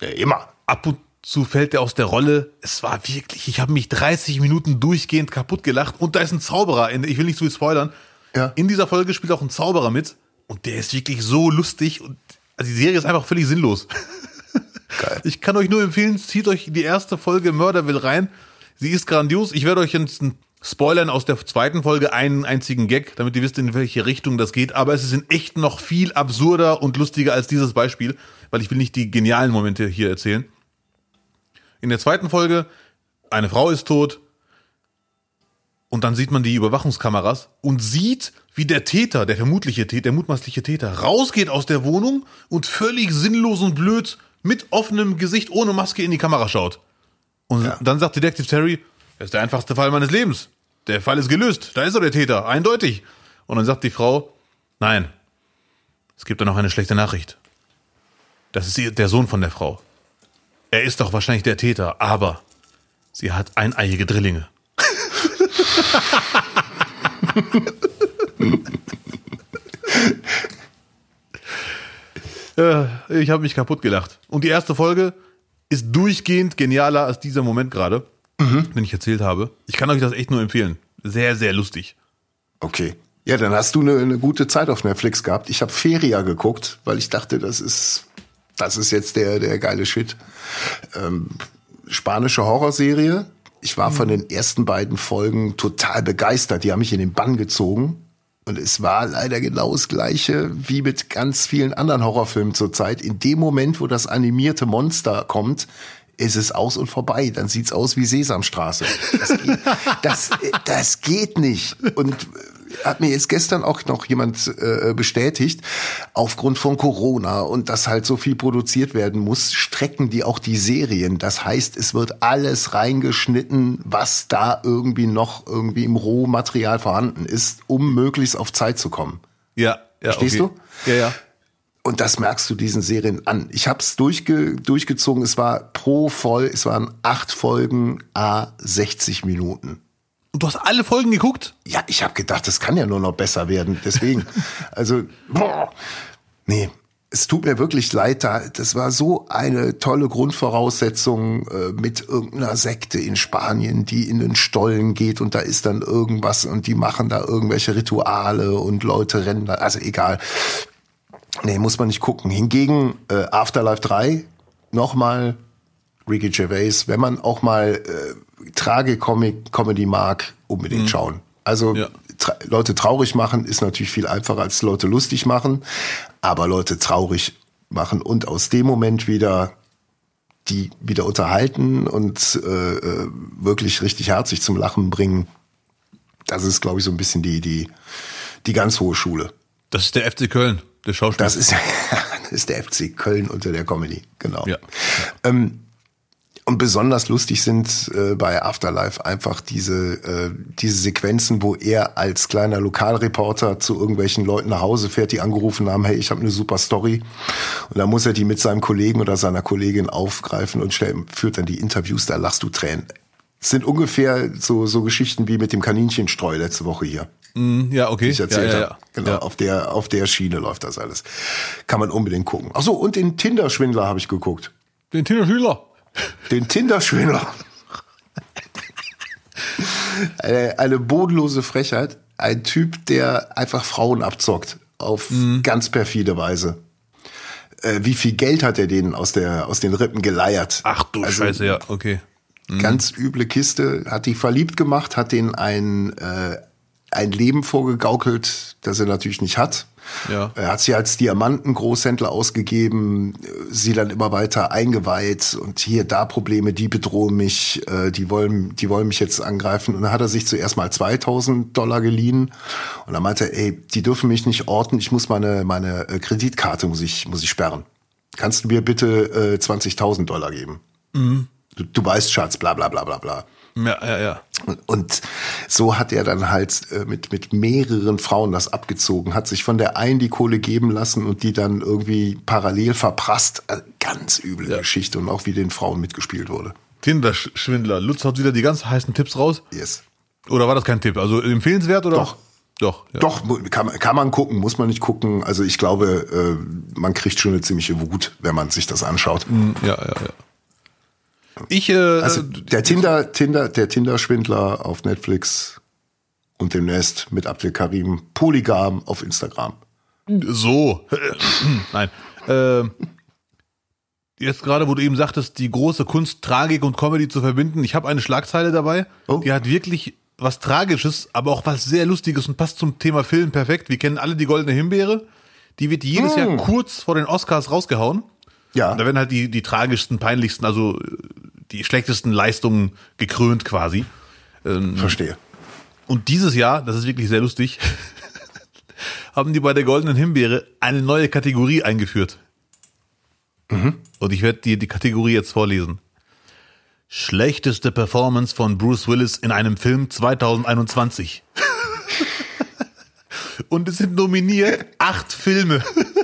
Ja, immer. Ab und zu fällt er aus der Rolle. Es war wirklich, ich habe mich 30 Minuten durchgehend kaputt gelacht. Und da ist ein Zauberer. in- Ich will nicht zu viel spoilern. Ja. In dieser Folge spielt auch ein Zauberer mit. Und der ist wirklich so lustig. Und also die Serie ist einfach völlig sinnlos. Geil. Ich kann euch nur empfehlen, zieht euch die erste Folge Murderville rein. Sie ist grandios. Ich werde euch jetzt spoilern aus der zweiten Folge einen einzigen Gag, damit ihr wisst, in welche Richtung das geht. Aber es ist in echt noch viel absurder und lustiger als dieses Beispiel, weil ich will nicht die genialen Momente hier erzählen. In der zweiten Folge, eine Frau ist tot und dann sieht man die Überwachungskameras und sieht, wie der Täter, der vermutliche Täter, der mutmaßliche Täter, rausgeht aus der Wohnung und völlig sinnlos und blöd mit offenem Gesicht ohne Maske in die Kamera schaut. Und Ja. dann sagt Detective Terry, das ist der einfachste Fall meines Lebens. Der Fall ist gelöst. Da ist er, der Täter. Eindeutig. Und dann sagt die Frau, nein, es gibt da noch eine schlechte Nachricht. Das ist der Sohn von der Frau. Er ist doch wahrscheinlich der Täter, aber sie hat eineiige Drillinge. Äh, ich habe mich kaputt gelacht. Und die erste Folge ist durchgehend genialer als dieser Moment gerade, den ich erzählt habe. Ich kann euch das echt nur empfehlen. Sehr, sehr lustig. Okay. Ja, dann hast du eine, eine gute Zeit auf Netflix gehabt. Ich habe Feria geguckt, weil ich dachte, das ist, das ist jetzt der, der geile Shit. Ähm, spanische Horrorserie. Ich war von den ersten beiden Folgen total begeistert. Die haben mich in den Bann gezogen. Und es war leider genau das Gleiche wie mit ganz vielen anderen Horrorfilmen zurzeit. In dem Moment, wo das animierte Monster kommt, ist es aus und vorbei. Dann sieht's aus wie Sesamstraße. Das geht, das, das geht nicht. Und hat mir jetzt gestern auch noch jemand äh, bestätigt, aufgrund von Corona und dass halt so viel produziert werden muss, strecken die auch die Serien. Das heißt, es wird alles reingeschnitten, was da irgendwie noch irgendwie im Rohmaterial vorhanden ist, um möglichst auf Zeit zu kommen. Ja, ja. Verstehst okay. Ja, ja. Und das merkst du diesen Serien an. Ich habe es durchge durchgezogen. Es war pro Voll, es waren acht Folgen, a 60 Minuten. Und du hast alle Folgen geguckt? Ja, ich habe gedacht, das kann ja nur noch besser werden. Deswegen, also, boah, nee, es tut mir wirklich leid. Da, das war so eine tolle Grundvoraussetzung äh, mit irgendeiner Sekte in Spanien, die in den Stollen geht und da ist dann irgendwas und die machen da irgendwelche Rituale und Leute rennen da. Also egal. Nee, muss man nicht gucken. Hingegen äh, Afterlife 3, nochmal Ricky Gervais, wenn man auch mal äh, Tragikomic-Comedy mag, unbedingt schauen. Also Ja. tra Leute traurig machen ist natürlich viel einfacher als Leute lustig machen, aber Leute traurig machen und aus dem Moment wieder die wieder unterhalten und äh, äh, wirklich richtig herzlich zum Lachen bringen. Das ist, glaube ich, so ein bisschen die, die, die ganz hohe Schule. Das ist der FC Köln, der Schauspieler. Das ist, das ist der FC Köln unter der Comedy, genau. Ja. Ähm, und besonders lustig sind äh, bei Afterlife einfach diese, äh, diese Sequenzen, wo er als kleiner Lokalreporter zu irgendwelchen Leuten nach Hause fährt, die angerufen haben, hey, ich habe eine super Story. Und dann muss er die mit seinem Kollegen oder seiner Kollegin aufgreifen und stell, führt dann die Interviews, da lachst du Tränen. Es sind ungefähr so, so Geschichten wie mit dem Kaninchenstreu letzte Woche hier Mm, ja, okay. die ich erzählt ja, ja, habe. Genau, Ja. auf der auf der Schiene läuft das alles. Kann man unbedingt gucken. Ach so, und den Tinder-Schwindler habe ich geguckt. Den Tina Schüler. Den Tinder-Schwindler. eine, eine bodenlose Frechheit. Ein Typ, der einfach Frauen abzockt auf Mhm. ganz perfide Weise. Äh, wie viel Geld hat er denen aus der aus den Rippen geleiert? Ach du Also, Scheiße, ja, okay. Ganz üble Kiste, hat die verliebt gemacht, hat denen ein, äh, ein Leben vorgegaukelt, das er natürlich nicht hat. Ja. Er hat sie als Diamantengroßhändler ausgegeben, sie dann immer weiter eingeweiht und hier da Probleme, die bedrohen mich, äh, die wollen, die wollen mich jetzt angreifen. Und dann hat er sich zuerst mal 2000 Dollar geliehen und dann meinte er, ey, die dürfen mich nicht orten, ich muss meine, meine äh, Kreditkarte muss ich, muss ich sperren. Kannst du mir bitte äh, 20.000 Dollar geben? Du, du weißt, Schatz, bla bla bla bla bla. Ja, ja, ja. Und so hat er dann halt äh, mit, mit mehreren Frauen das abgezogen, hat sich von der einen die Kohle geben lassen und die dann irgendwie parallel verprasst. Äh, Ganz üble Ja. Geschichte und auch wie den Frauen mitgespielt wurde. Tinder-Schwindler. Lutz haut wieder die ganz heißen Tipps raus. Yes. Oder war das kein Tipp? Also empfehlenswert oder? Doch. Doch, ja. Doch, kann, man- kann man gucken, muss man nicht gucken. Also ich glaube, äh, man kriegt schon eine ziemliche Wut, wenn man sich das anschaut. Ja, ja, ja. Ich, äh, Also der Tinder, Tinder, der Tinder-Schwindler auf Netflix und demnächst mit Abdel Karim Polygam auf Instagram. so. Nein. Ähm, jetzt gerade, wo du eben sagtest, die große Kunst, Tragik und Comedy zu verbinden. Ich habe eine Schlagzeile dabei, Oh. die hat wirklich was Tragisches, aber auch was sehr Lustiges und passt zum Thema Film perfekt. Wir kennen alle die Goldene Himbeere. Die wird jedes Jahr kurz vor den Oscars rausgehauen. Ja. Und da werden halt die, die tragischsten, peinlichsten, also äh, die schlechtesten Leistungen gekrönt quasi. Verstehe. Und dieses Jahr, das ist wirklich sehr lustig, haben die bei der Goldenen Himbeere eine neue Kategorie eingeführt. Und ich werde dir die Kategorie jetzt vorlesen. Schlechteste Performance von Bruce Willis in einem Film 2021. Und es sind nominiert acht Filme.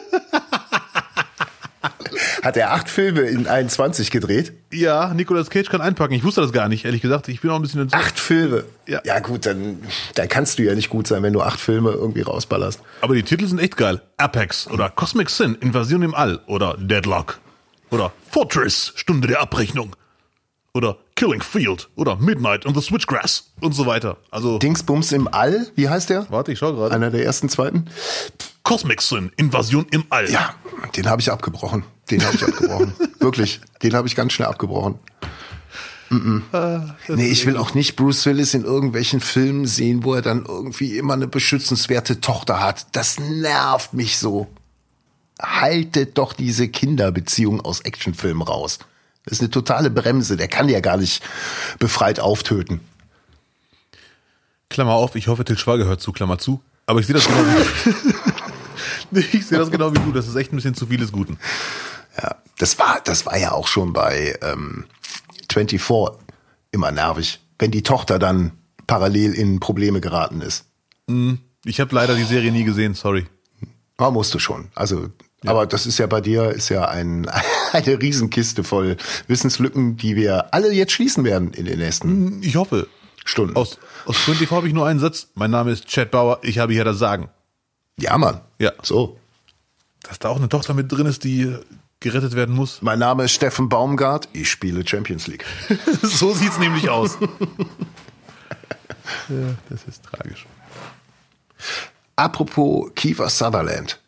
Hat er acht Filme in 21 gedreht? Ja, Nicolas Cage kann einpacken. Ich wusste das gar nicht, ehrlich gesagt. Ich bin auch ein bisschen. Acht Filme? Ja. Ja gut, dann, dann kannst du ja nicht gut sein, wenn du acht Filme irgendwie rausballerst. Aber die Titel sind echt geil. Apex oder Cosmic Sin, Invasion im All oder Deadlock oder Fortress, Stunde der Abrechnung oder Killing Field oder Midnight on the Switchgrass und so weiter. Also, Dingsbums im All, wie heißt der? warte, ich schau gerade. Einer der ersten, zweiten? Cosmic Sin, Invasion im All. Ja, den habe ich abgebrochen. Den habe ich abgebrochen. Wirklich, den habe ich ganz schnell abgebrochen. Nee, ich will auch nicht Bruce Willis in irgendwelchen Filmen sehen, wo er dann irgendwie immer eine beschützenswerte Tochter hat. Das nervt mich so. Haltet doch diese Kinderbeziehung aus Actionfilmen raus. Das ist eine totale Bremse. Der kann ja gar nicht befreit auftöten. Klammer auf, ich hoffe, Til Schweiger hört zu, Klammer zu. Aber ich sehe das genau wie, ich sehe das genau wie du. Das ist echt ein bisschen zu vieles Guten. Ja, das war, das war ja auch schon bei ähm, 24 immer nervig, wenn die Tochter dann parallel in Probleme geraten ist. Ich habe leider die Serie nie gesehen, sorry. Man musste schon. Also, aber das ist ja bei dir ist ja ein, eine Riesenkiste voll Wissenslücken, die wir alle jetzt schließen werden in den nächsten Ich hoffe. Stunden. Aus, aus 24 habe ich nur einen Satz. Mein Name ist Chad Bauer, ich habe hier das Sagen. Ja, Mann. Ja. So. Dass da auch eine Tochter mit drin ist, die gerettet werden muss. Mein Name ist Steffen Baumgart. Ich spiele Champions League. so sieht's nämlich aus. ja, das ist tragisch. Apropos Kiefer Sutherland.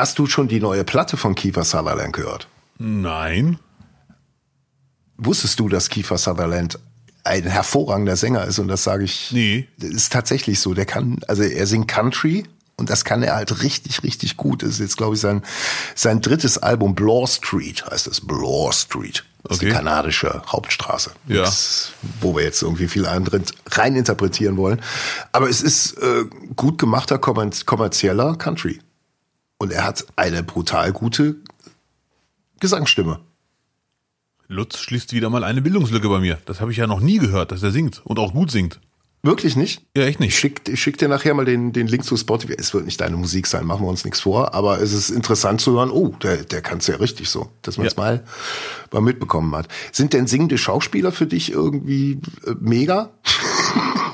Hast du schon die neue Platte von Kiefer Sutherland gehört? Nein. Wusstest du, dass Kiefer Sutherland ein hervorragender Sänger ist? Und das sage ich. Nee. Das ist tatsächlich so. Der kann, also er singt Country und das kann er halt richtig, richtig gut. Das ist jetzt, glaube ich, sein, sein drittes Album, Bloor Street heißt es. Bloor Street. Das ist die Okay. kanadische Hauptstraße. Ja. Das, wo wir jetzt irgendwie viel anderen rein interpretieren wollen. Aber es ist äh, gut gemachter kommer- kommerzieller Country. Und er hat eine brutal gute Gesangsstimme. Lutz schließt wieder mal eine Bildungslücke bei mir. Das habe ich ja noch nie gehört, dass er singt und auch gut singt. Wirklich nicht? Ja, echt Ich nicht. schick, ich schick dir nachher mal den, den Link zu Spotify. Es wird nicht deine Musik sein, machen wir uns nichts vor, aber es ist interessant zu hören, oh, der, der kann es ja richtig so, dass man es Ja. mal, mal mitbekommen hat. Sind denn singende Schauspieler für dich irgendwie äh, mega?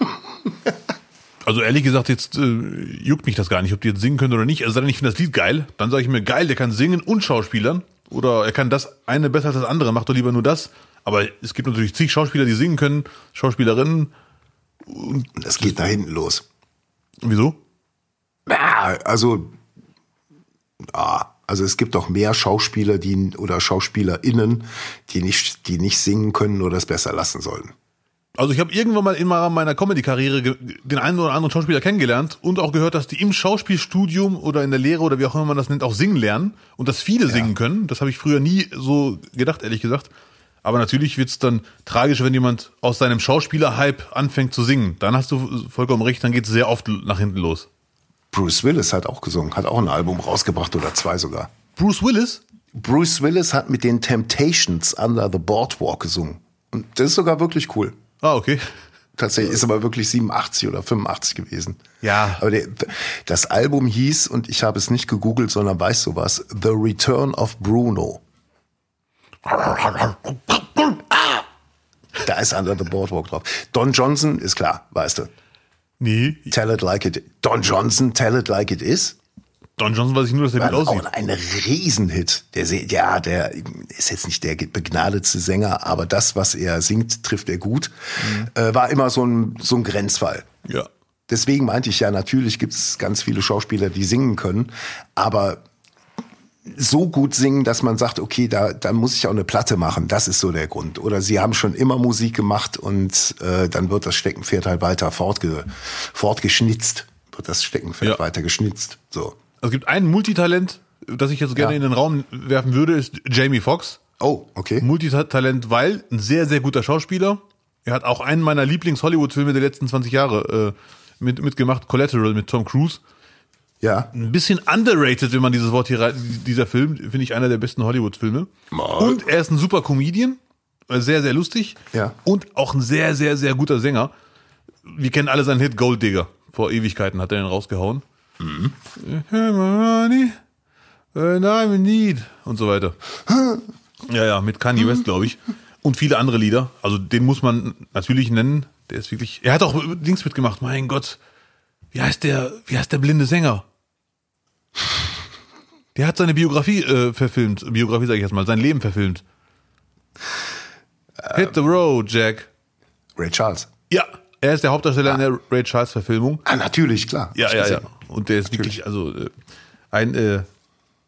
Also ehrlich gesagt, jetzt äh, juckt mich das gar nicht, ob die jetzt singen können oder nicht. Also sei denn, ich finde das Lied geil, dann sage ich mir, geil, der kann singen und Schauspielern. Oder er kann das eine besser als das andere, macht doch lieber nur das. Aber es gibt natürlich zig Schauspieler, die singen können, Schauspielerinnen. Und das geht nach hinten los. Wieso? Ja, also, ah, also es gibt doch mehr Schauspieler, die oder SchauspielerInnen, die nicht, die nicht singen können oder es besser lassen sollten. Also ich habe irgendwann mal in meiner Comedy-Karriere den einen oder anderen Schauspieler kennengelernt und auch gehört, dass die im Schauspielstudium oder in der Lehre oder wie auch immer man das nennt, auch singen lernen und dass viele singen können. Das habe ich früher nie so gedacht, ehrlich gesagt. Aber natürlich wird's dann tragisch, wenn jemand aus seinem Schauspieler-Hype anfängt zu singen. Dann hast du vollkommen recht, dann geht's sehr oft nach hinten los. Bruce Willis hat auch gesungen, hat auch ein Album rausgebracht oder zwei sogar. Bruce Willis? Bruce Willis hat mit den Temptations Under the Boardwalk gesungen. Und das ist sogar wirklich cool. Ah, okay. Tatsächlich ist aber wirklich 87 oder 85 gewesen. Ja. Aber der, das Album hieß, und ich habe es nicht gegoogelt, sondern weiß sowas, The Return of Bruno. Da ist Under the Boardwalk drauf. Don Johnson ist klar, weißt du. Nee. Tell it like it. Don Johnson, tell it like it is. Don Johnson weiß ich nur, dass er gut War auch aussieht. ein Riesenhit. Der, ja, der ist jetzt nicht der begnadete Sänger, aber das, was er singt, trifft er gut. Äh, war immer so ein, so ein Grenzfall. Ja. Deswegen meinte ich ja, natürlich gibt es ganz viele Schauspieler, die singen können, aber so gut singen, dass man sagt, okay, da, da muss ich auch eine Platte machen. Das ist so der Grund. Oder sie haben schon immer Musik gemacht und äh, dann wird das Steckenpferd halt weiter fortge, fortgeschnitzt. Wird das Steckenpferd Ja. weiter geschnitzt. So. Also es gibt ein Multitalent, das ich jetzt gerne Ja. in den Raum werfen würde, ist Jamie Foxx. Oh, okay. Multitalent, weil ein sehr, sehr guter Schauspieler. Er hat auch einen meiner Lieblings-Hollywood-Filme der letzten 20 Jahre äh, mit, mitgemacht, Collateral mit Tom Cruise. Ja. Ein bisschen underrated, wenn man dieses Wort hier rein, dieser Film, finde ich einer der besten Hollywood-Filme. Mal. Und er ist ein super Comedian, äh, sehr, sehr lustig. Ja. Und auch ein sehr, sehr, sehr guter Sänger. Wir kennen alle seinen Hit Gold Digger. Vor Ewigkeiten hat er den rausgehauen. Mhm. Hey, my honey, when I'm in need. Und so weiter. Ja, ja, mit Kanye West, glaube ich. Und viele andere Lieder. Also den muss man natürlich nennen. Der ist wirklich. Er hat auch Dings mitgemacht. Mein Gott. Wie heißt der, wie heißt der blinde Sänger? Der hat seine Biografie äh, verfilmt. Biografie sage ich jetzt mal, sein Leben verfilmt. Hit the road, Jack. Ray Charles. Ja, er ist der Hauptdarsteller in der Ray Charles Verfilmung. Ah, natürlich, klar. Ja, ja, ja. Und der ist wirklich, also äh, ein äh,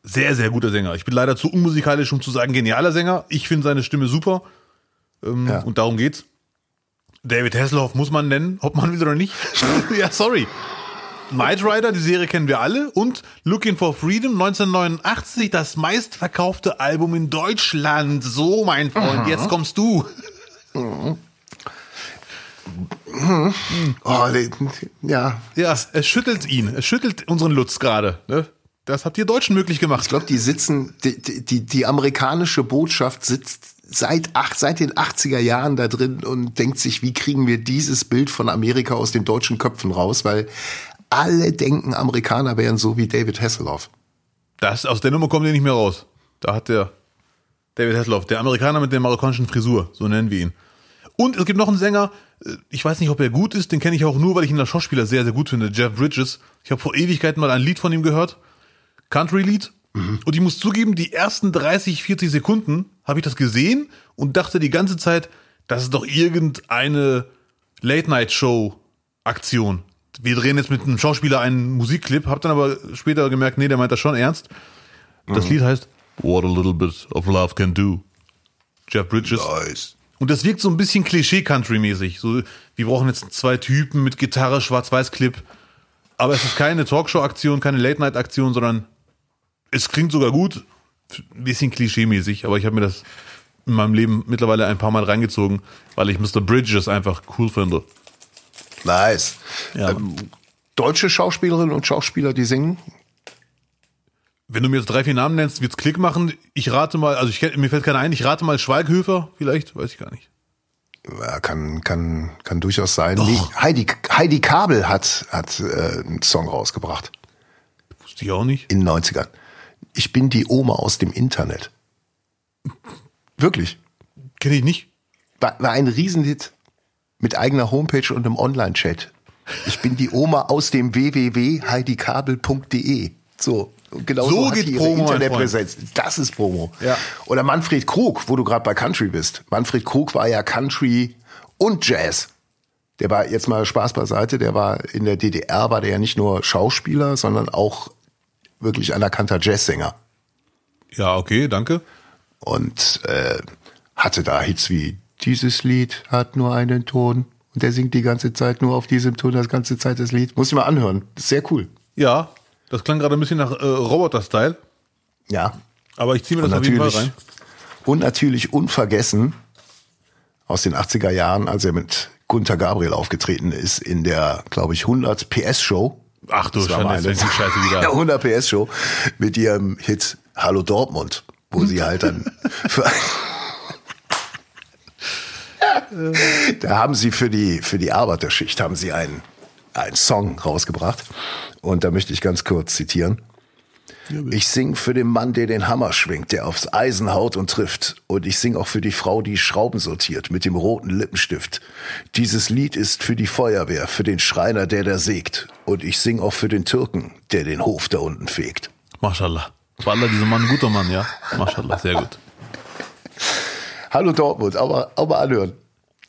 sehr, sehr guter Sänger. Ich bin leider zu unmusikalisch, um zu sagen, genialer Sänger. Ich finde seine Stimme super. Ähm, Ja. Und darum geht's. David Hasselhoff muss man nennen, ob man will oder nicht. ja, sorry. Knight Rider, die Serie kennen wir alle. Und Looking for Freedom 1989, das meistverkaufte Album in Deutschland. So, mein Freund, jetzt kommst du. Oh, die- ja. Ja, es schüttelt ihn. Es schüttelt unseren Lutz gerade. Ne? Das habt ihr Deutschen möglich gemacht. Ich glaube, die sitzen, die, die- die, amerikanische Botschaft sitzt seit, ach, seit den 80er Jahren da drin und denkt sich, wie kriegen wir dieses Bild von Amerika aus den deutschen Köpfen raus, weil alle denken, Amerikaner wären so wie David Hasselhoff. Das, aus der Nummer kommt ihr nicht mehr raus. Da hat der David Hasselhoff, der Amerikaner mit der marokkanischen Frisur, so nennen wir ihn. Und es gibt noch einen Sänger, ich weiß nicht, ob er gut ist, den kenne ich auch nur, weil ich ihn als Schauspieler sehr, sehr gut finde, Jeff Bridges. Ich habe vor Ewigkeiten mal ein Lied von ihm gehört, Country-Lied. Und ich muss zugeben, die ersten 30, 40 Sekunden habe ich das gesehen und dachte die ganze Zeit, das ist doch irgendeine Late-Night-Show-Aktion. Wir drehen jetzt mit einem Schauspieler einen Musikclip, hab dann aber später gemerkt, nee, der meint das schon ernst. Das Lied heißt What a Little Bit of Love Can Do. Jeff Bridges. Nice. Und das wirkt so ein bisschen Klischee-Country-mäßig. So, wir brauchen jetzt zwei Typen mit Gitarre, Schwarz-Weiß-Clip. Aber es ist keine Talkshow-Aktion, keine Late-Night-Aktion, sondern es klingt sogar gut. Ein bisschen klischee-mäßig, aber ich habe mir das in meinem Leben mittlerweile ein paar Mal reingezogen, weil ich Mr. Bridges einfach cool finde. Nice. Ja. Ähm, deutsche Schauspielerinnen und Schauspieler, die singen? Wenn du mir jetzt drei, vier Namen nennst, wird's Klick machen. Ich rate mal, also ich, mir fällt keiner ein, ich rate mal Schweighöfer, vielleicht, weiß ich gar nicht. Ja, kann, kann, kann durchaus sein. Nee, Heidi, Heidi Kabel hat, hat äh, einen Song rausgebracht Wusste ich auch nicht. in den 90ern. Ich bin die Oma aus dem Internet. Wirklich. Kenne ich nicht. War, war ein Riesenhit mit eigener Homepage und einem Online-Chat. Ich bin die Oma aus dem www.heidikabel.de. So. Genau So so, geht Promo, Internetpräsenz. Das ist Promo. Ja. Oder Manfred Krug, wo du gerade bei Country bist. Manfred Krug war ja Country und Jazz. Der war jetzt mal Spaß beiseite, der war in der DDR, war der ja nicht nur Schauspieler, sondern auch wirklich anerkannter Jazzsänger. Ja, okay, danke. Und äh, hatte da Hits wie Dieses Lied hat nur einen Ton und der singt die ganze Zeit nur auf diesem Ton, das ganze Zeit das Lied. Muss ich mal anhören. Ist sehr cool. Ja, das klang gerade ein bisschen nach äh, Roboter-Style, Ja. aber ich ziehe mir das auf jeden Fall natürlich, rein. und natürlich unvergessen aus den 80er Jahren, als er mit Gunther Gabriel aufgetreten ist in der, glaube ich, 100 PS Show. Ach du die Scheiße wieder eine an. 100 PS Show mit ihrem Hit Hallo Dortmund, wo sie halt dann für da haben sie für die für die Arbeiterschicht haben sie einen einen Song rausgebracht und da möchte ich ganz kurz zitieren. Ich sing für den Mann, der den Hammer schwingt, der aufs Eisen haut und trifft. Und ich sing auch für die Frau, die Schrauben sortiert mit dem roten Lippenstift. Dieses Lied ist für die Feuerwehr, für den Schreiner, der da sägt. Und ich sing auch für den Türken, der den Hof da unten fegt. Mashallah. Wallah, dieser Mann, ein guter Mann, ja. Mashallah, sehr gut. Hallo Dortmund, aber, aber anhören.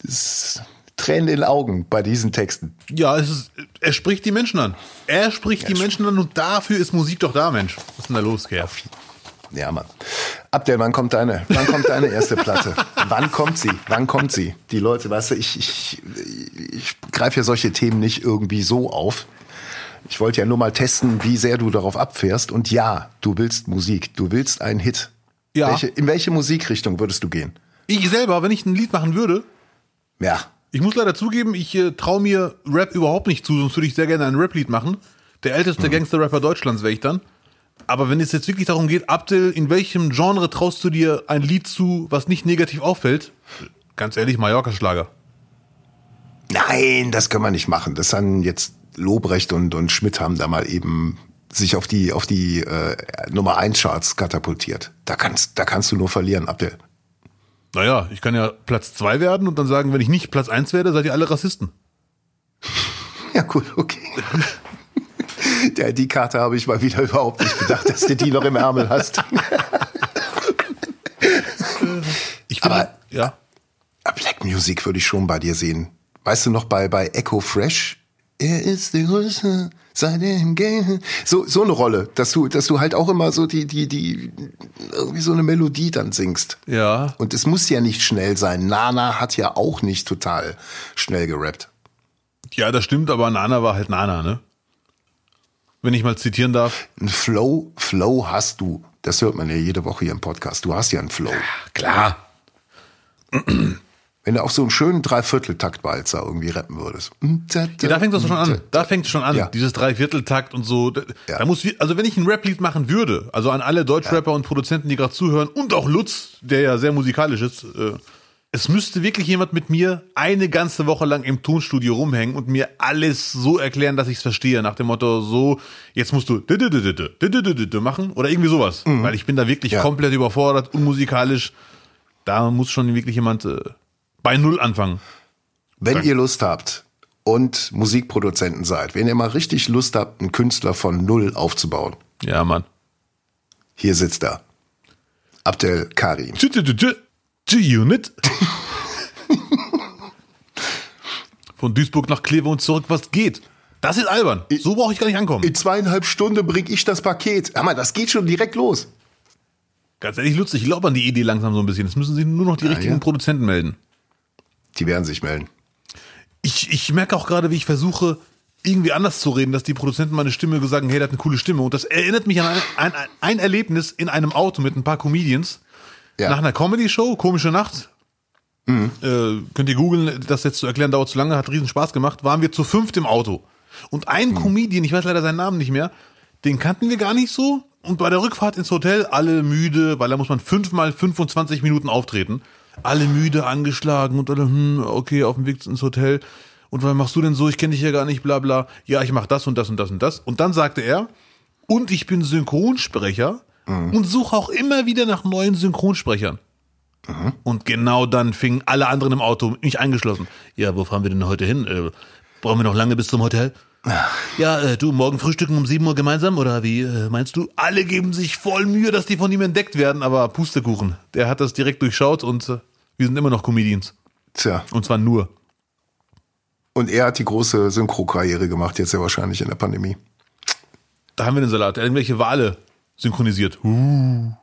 Das Tränen in den Augen bei diesen Texten. Ja, es ist, er spricht die Menschen an. Er spricht die Menschen an und dafür ist Musik doch da, Mensch. Was ist denn da los, Kerl? Ja, Mann. Abdel, wann kommt deine, wann kommt deine erste Platte? wann kommt sie? Wann kommt sie? Die Leute, weißt du, ich, ich, ich greife ja solche Themen nicht irgendwie so auf. Ich wollte ja nur mal testen, wie sehr du darauf abfährst. Und ja, du willst Musik, du willst einen Hit. Ja. Welche, in welche Musikrichtung würdest du gehen? Ich selber, wenn ich ein Lied machen würde, Ja. Ich muss leider zugeben, ich äh, traue mir Rap überhaupt nicht zu, sonst würde ich sehr gerne ein Rap-Lied machen. Der älteste Gangster-Rapper Deutschlands wäre ich dann. Aber wenn es jetzt wirklich darum geht, Abdel, in welchem Genre traust du dir ein Lied zu, was nicht negativ auffällt? Ganz ehrlich, Mallorca-Schlager. Nein, das können wir nicht machen. Das haben jetzt Lobrecht und, und Schmidt haben da mal eben sich auf die, auf die äh, Nummer 1 Charts katapultiert. Da kannst, da kannst du nur verlieren, Abdel. Naja, ich kann ja Platz zwei werden und dann sagen, wenn ich nicht Platz eins werde, seid ihr alle Rassisten. Ja, cool, okay. Ja, die Karte habe ich mal wieder überhaupt nicht bedacht, dass du die noch im Ärmel hast. Ich finde, Aber- ja. Black Music würde ich schon bei dir sehen. Weißt du noch bei, bei Echo Fresh? Er ist der Größte, seitdem gehen. So, so eine Rolle, dass du, dass du halt auch immer so die, die, die, irgendwie so eine Melodie dann singst. Ja, Und es muss ja nicht schnell sein. Nana hat ja auch nicht total schnell gerappt. ja, das stimmt, aber Nana war halt Nana, ne? Wenn ich mal zitieren darf. Ein Flow, Flow hast du. Das hört man ja jede Woche hier im Podcast. Du hast ja einen Flow. Klar. Wenn du auf so einen schönen Dreivierteltaktwalzer irgendwie rappen würdest. Ja, da fängt das schon an. Da fängt es schon an. Ja. Dieses Dreivierteltakt und so. Da, Ja. da muss, also wenn ich ein Rap-Lied machen würde, also an alle Deutschrapper und Produzenten, die gerade zuhören und auch Lutz, der ja sehr musikalisch ist, äh, es müsste wirklich jemand mit mir eine ganze Woche lang im Tonstudio rumhängen und mir alles so erklären, dass ich es verstehe. Nach dem Motto, so, jetzt musst du machen oder irgendwie sowas. Weil ich bin da wirklich Ja. komplett überfordert, unmusikalisch. Da muss schon wirklich jemand äh, bei Null anfangen. Wenn ihr Lust habt und Musikproduzenten seid, wenn ihr mal richtig Lust habt, einen Künstler von Null aufzubauen, Ja, Mann. hier sitzt er. Abdel Karim. G-Unit. Von Duisburg nach Kleve und zurück, was geht? Das ist albern. So brauche ich gar nicht ankommen. In zweieinhalb Stunden bring ich das Paket. Mal, das geht schon direkt los. Ganz ehrlich, Lutz, ich glaube an die Idee langsam so ein bisschen. Es müssen sich nur noch die richtigen ja. Produzenten melden. Die werden sich melden. Ich, ich merke auch gerade, wie ich versuche, irgendwie anders zu reden, dass die Produzenten meine Stimme sagen, hey, der hat eine coole Stimme. Und das erinnert mich an ein, ein, ein Erlebnis in einem Auto mit ein paar Comedians. Ja. Nach einer Comedy-Show, komische Nacht. Äh, könnt ihr googeln, das jetzt zu erklären, dauert zu lange, hat riesen Spaß gemacht. Waren wir zu fünft im Auto. Und ein Comedian, ich weiß leider seinen Namen nicht mehr, den kannten wir gar nicht so. Und bei der Rückfahrt ins Hotel, alle müde, weil da muss man fünfmal 25 Minuten auftreten. Alle müde, angeschlagen und alle, hm, okay, auf dem Weg ins Hotel. Und was machst du denn so? Ich kenne dich ja gar nicht, bla bla. Ja, ich mach das und das und das und das. Und dann sagte er, und ich bin Synchronsprecher und suche auch immer wieder nach neuen Synchronsprechern. Und genau dann fingen alle anderen im Auto, mich eingeschlossen. Ja, wo fahren wir denn heute hin? Äh, brauchen wir noch lange bis zum Hotel? Ja, äh, du, morgen frühstücken um 7 Uhr gemeinsam oder wie äh, meinst du? Alle geben sich voll Mühe, dass die von ihm entdeckt werden, aber Pustekuchen. Der hat das direkt durchschaut und äh, wir sind immer noch Comedians. Tja. Und zwar nur. Und er hat die große Synchro-Karriere gemacht, jetzt ja wahrscheinlich in der Pandemie. Da haben wir den Salat. Irgendwelche Wale synchronisiert. Uh.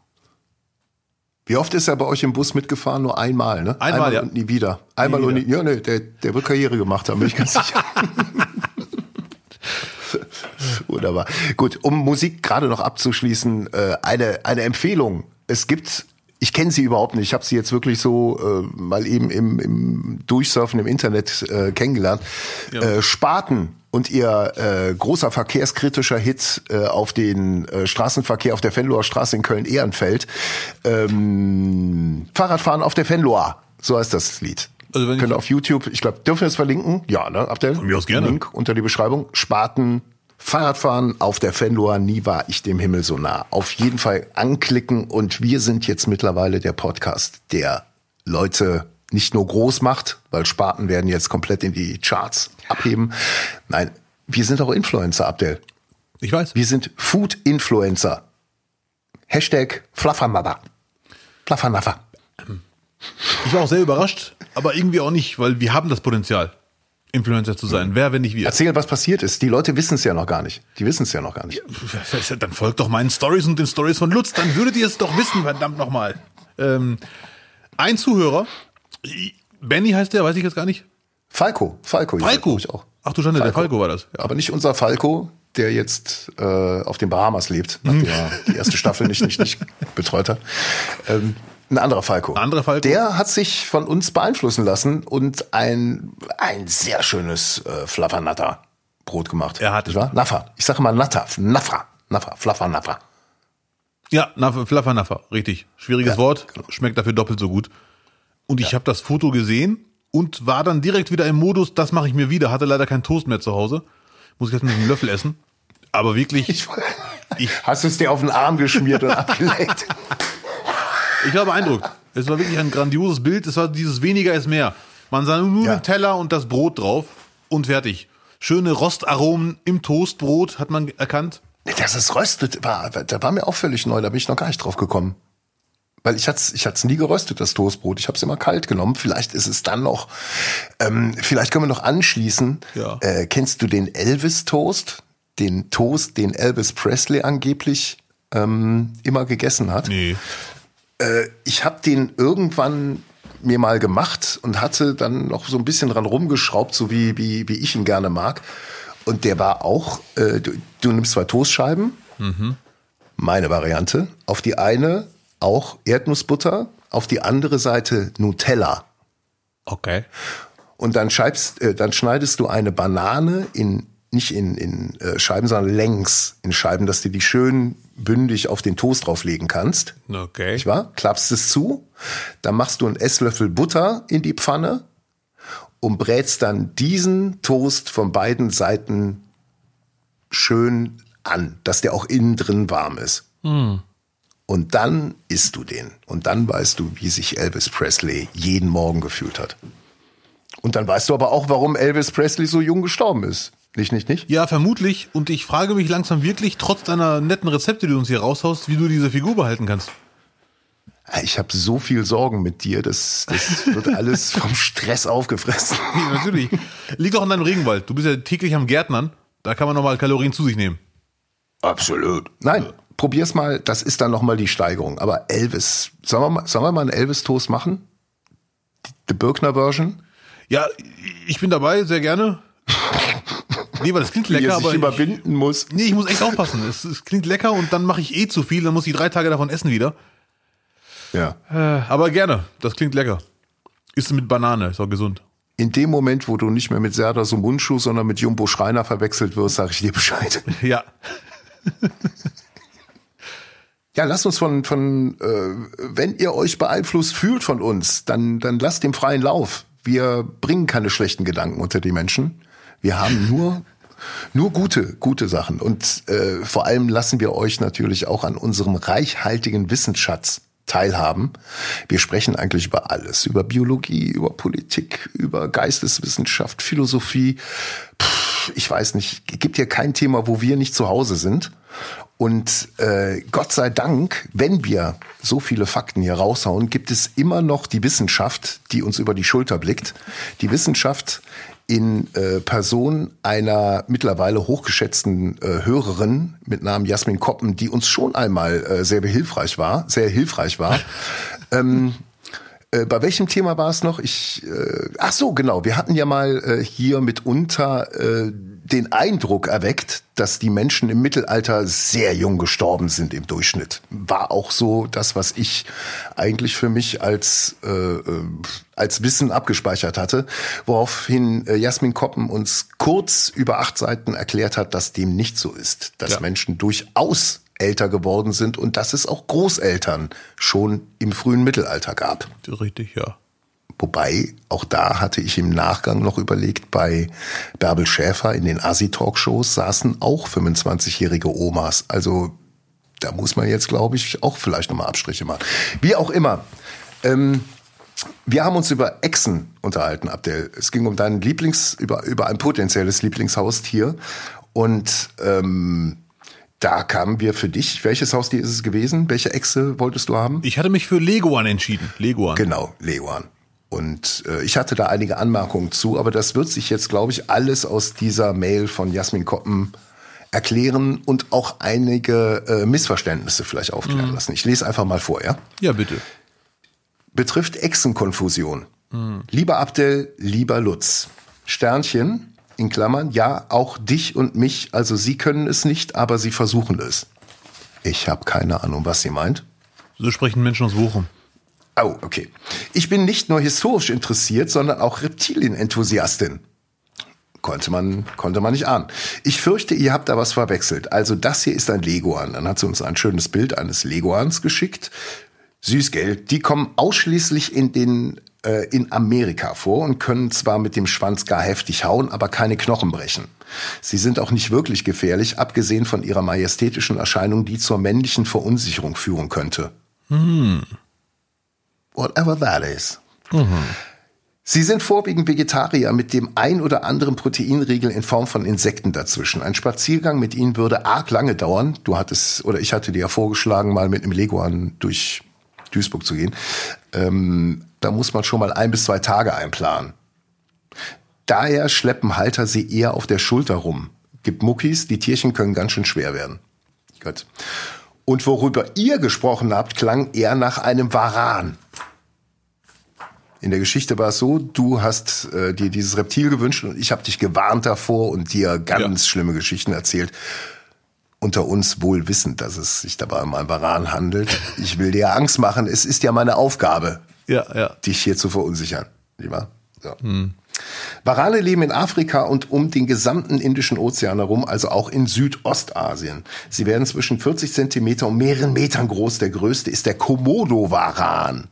Wie oft ist er bei euch im Bus mitgefahren? Nur einmal, ne? Einmal, ja. und nie wieder. Einmal Nie und wieder. nie, ja, ne, der, der wird Karriere gemacht haben, bin ich ganz sicher. Wunderbar. Gut, um Musik gerade noch abzuschließen, äh, eine, eine Empfehlung. Es gibt, ich kenne sie überhaupt nicht, ich habe sie jetzt wirklich so äh, mal eben im, im Durchsurfen im Internet äh, kennengelernt. Ja. Äh, Spaten und ihr äh, großer verkehrskritischer Hit äh, auf den äh, Straßenverkehr auf der Venloer Straße in Köln-Ehrenfeld. Ähm, Fahrradfahren auf der Venloer, so heißt das Lied. Also wenn ich- Könnt ihr auf YouTube, ich glaube, dürfen wir es verlinken? Ja, ne, Abdel? Von mir aus gerne. Link unter die Beschreibung. Spaten, Fahrradfahren auf der Venloer, nie war ich dem Himmel so nah. Auf jeden Fall anklicken und wir sind jetzt mittlerweile der Podcast, der Leute nicht nur groß macht, weil Spaten werden jetzt komplett in die Charts abheben. Nein, wir sind auch Influencer, Abdel. Ich weiß. Wir sind Food-Influencer. Hashtag Fluffermother. Fluffernuffer. Ich war auch sehr überrascht, aber irgendwie auch nicht, weil wir haben das Potenzial. Influencer zu sein. Wer, wenn nicht wir? Erzähl, was passiert ist. Die Leute wissen es ja noch gar nicht. Die wissen es ja noch gar nicht. Dann folgt doch meinen Stories und den Stories von Lutz. Dann würdet ihr es doch wissen, verdammt nochmal. Ähm, ein Zuhörer, Benny heißt der, weiß ich jetzt gar nicht. Falco, Falco. Falco. Ich auch. Ach du Schande, der Falco war das. Ja. Aber nicht unser Falco, der jetzt äh, auf den Bahamas lebt, nachdem er die erste Staffel nicht, nicht, nicht betreut hat. Ähm, ein anderer Falco. Ein anderer Falco. Der hat sich von uns beeinflussen lassen und ein, ein sehr schönes äh, Flaffernatter Brot gemacht. Er hat-? Naffa. Ich sage mal Natter. Naffa. Naffa. Flaffer Naffa. Ja, Naffer, Flaffer richtig. Schwieriges Ja, Wort, genau. schmeckt dafür doppelt so gut. Und ich habe das Foto gesehen und war dann direkt wieder im Modus, das mache ich mir wieder. Hatte leider keinen Toast mehr zu Hause. Muss ich jetzt mit einem Löffel essen. Aber wirklich, ich, Ich, Hast du es dir auf den Arm geschmiert und abgeleckt? war beeindruckt. Es war wirklich ein grandioses Bild. Es war dieses weniger ist mehr. Man sah nur Ja. den Teller und das Brot drauf und fertig. Schöne Rostaromen im Toastbrot hat man erkannt. Dass es röstet, war, da war mir auch völlig neu, da bin ich noch gar nicht drauf gekommen. Weil ich hatte ich hat's nie geröstet, das Toastbrot. Ich habe es immer kalt genommen. Vielleicht ist es dann noch, ähm, vielleicht können wir noch anschließen. Ja. Äh, kennst du den Elvis-Toast? Den Toast, den Elvis Presley angeblich ähm, immer gegessen hat. Nee. Äh, ich habe den irgendwann mir mal gemacht und hatte dann noch so ein bisschen dran rumgeschraubt, so wie, wie, wie ich ihn gerne mag. Und der war auch, äh, du, du nimmst zwei Toastscheiben, meine Variante, auf die eine auch Erdnussbutter, auf die andere Seite Nutella. Okay. Und dann, scheibst, äh, dann schneidest du eine Banane in nicht in, in äh, Scheiben, sondern längs in Scheiben, dass du die schön bündig auf den Toast drauflegen kannst. Okay. Nicht wahr? Klappst es zu, dann machst du einen Esslöffel Butter in die Pfanne und brätst dann diesen Toast von beiden Seiten schön an, dass der auch innen drin warm ist. Und dann isst du den. Und dann weißt du, wie sich Elvis Presley jeden Morgen gefühlt hat. Und dann weißt du aber auch, warum Elvis Presley so jung gestorben ist. Nicht, nicht, nicht? Ja, vermutlich. Und ich frage mich langsam wirklich, trotz deiner netten Rezepte, die du uns hier raushaust, wie du diese Figur behalten kannst. Ich habe so viel Sorgen mit dir, das, das wird alles vom Stress aufgefressen. Ja, natürlich. Liegt auch an deinem Regenwald. Du bist ja täglich am Gärtnern. Da kann man nochmal Kalorien zu sich nehmen. Absolut. Nein, probier's mal, das ist dann nochmal die Steigerung. Aber Elvis, sollen wir mal, sollen wir mal einen Elvis-Toast machen? Die Birkner Version? Ja, ich bin dabei, sehr gerne. Nee, weil das klingt lecker, er aber ich, überwinden muss. nee, ich muss echt aufpassen. Es, es klingt lecker und dann mache ich eh zu viel, dann muss ich drei Tage davon essen wieder. Ja. Äh, aber gerne, das klingt lecker. Ist mit Banane, ist auch gesund. In dem Moment, wo du nicht mehr mit Serdar Sumunchu, sondern mit Jumbo Schreiner verwechselt wirst, sage ich dir Bescheid. Ja. Ja, lasst uns von, von äh, wenn ihr euch beeinflusst fühlt von uns, dann, dann lasst dem freien Lauf. Wir bringen keine schlechten Gedanken unter die Menschen. Wir haben nur, nur gute, gute Sachen. Und äh, vor allem lassen wir euch natürlich auch an unserem reichhaltigen Wissensschatz teilhaben. Wir sprechen eigentlich über alles, über Biologie, über Politik, über Geisteswissenschaft, Philosophie. Pff, ich weiß nicht, gibt hier kein Thema, wo wir nicht zu Hause sind. Und äh, Gott sei Dank, wenn wir so viele Fakten hier raushauen, gibt es immer noch die Wissenschaft, die uns über die Schulter blickt. Die Wissenschaft in äh, Person einer mittlerweile hochgeschätzten äh, Hörerin mit Namen Jasmin Koppen, die uns schon einmal äh, sehr hilfreich war, sehr hilfreich war. ähm, äh, bei welchem Thema war es noch? Ich, äh, ach so, genau. Wir hatten ja mal äh, hier mitunter äh, den Eindruck erweckt, dass die Menschen im Mittelalter sehr jung gestorben sind im Durchschnitt. War auch so das, was ich eigentlich für mich als äh, äh, als Wissen abgespeichert hatte, woraufhin äh, Jasmin Koppen uns kurz über acht Seiten erklärt hat, dass dem nicht so ist, dass Ja. Menschen durchaus älter geworden sind und dass es auch Großeltern schon im frühen Mittelalter gab. Richtig, ja. Wobei, auch da hatte ich im Nachgang noch überlegt, bei Bärbel Schäfer in den Asi-Talkshows saßen auch 25-jährige Omas. Also da muss man jetzt, glaube ich, auch vielleicht nochmal Abstriche machen. Wie auch immer. Ähm, wir haben uns über Echsen unterhalten, Abdel. Es ging um dein Lieblings, über, über ein potenzielles Lieblingshaustier. Und ähm, da kamen wir für dich. Welches Haustier ist es gewesen? Welche Echse wolltest du haben? Ich hatte mich für Leguan entschieden. Leguan. Genau, Leguan. Und äh, ich hatte da einige Anmerkungen zu, aber das wird sich jetzt, glaube ich, alles aus dieser Mail von Jasmin Koppen erklären und auch einige äh, Missverständnisse vielleicht aufklären lassen. Ich lese einfach mal vor, ja? Ja, bitte. Betrifft Echsenkonfusion. Lieber Abdel, lieber Lutz. Sternchen, in Klammern, ja, auch dich und mich, also Sie können es nicht, aber Sie versuchen es. Ich habe keine Ahnung, was sie meint. So sprechen Menschen aus Bochum. Oh, okay. Ich bin nicht nur historisch interessiert, sondern auch Reptilienenthusiastin. Konnte man, konnte man nicht ahnen. Ich fürchte, ihr habt da was verwechselt. Also das hier ist ein Leguan. Dann hat sie uns ein schönes Bild eines Leguans geschickt. Süß, gell? Die kommen ausschließlich in den äh, in Amerika vor und können zwar mit dem Schwanz gar heftig hauen, aber keine Knochen brechen. Sie sind auch nicht wirklich gefährlich, abgesehen von ihrer majestätischen Erscheinung, die zur männlichen Verunsicherung führen könnte. Whatever that is. Sie sind vorwiegend Vegetarier mit dem ein oder anderen Proteinriegel in Form von Insekten dazwischen. Ein Spaziergang mit ihnen würde arg lange dauern. Du hattest, oder ich hatte dir ja vorgeschlagen, mal mit einem Leguan durch Duisburg zu gehen. Ähm, da muss man schon mal ein bis zwei Tage einplanen. Daher schleppen Halter sie eher auf der Schulter rum. Gibt Muckis, die Tierchen können ganz schön schwer werden. Gut. Und worüber ihr gesprochen habt, klang eher nach einem Varan. In der Geschichte war es so, du hast äh, dir dieses Reptil gewünscht und ich habe dich gewarnt davor und dir ganz Ja. schlimme Geschichten erzählt. Unter uns wohl wissend, dass es sich dabei um einen Varan handelt. Ich will dir Angst machen. Es ist ja meine Aufgabe, Ja, ja. dich hier zu verunsichern. Nicht wahr? So. Warane leben in Afrika und um den gesamten Indischen Ozean herum, also auch in Südostasien. Sie werden zwischen 40 Zentimeter und mehreren Metern groß. Der größte ist der Komodo-Varan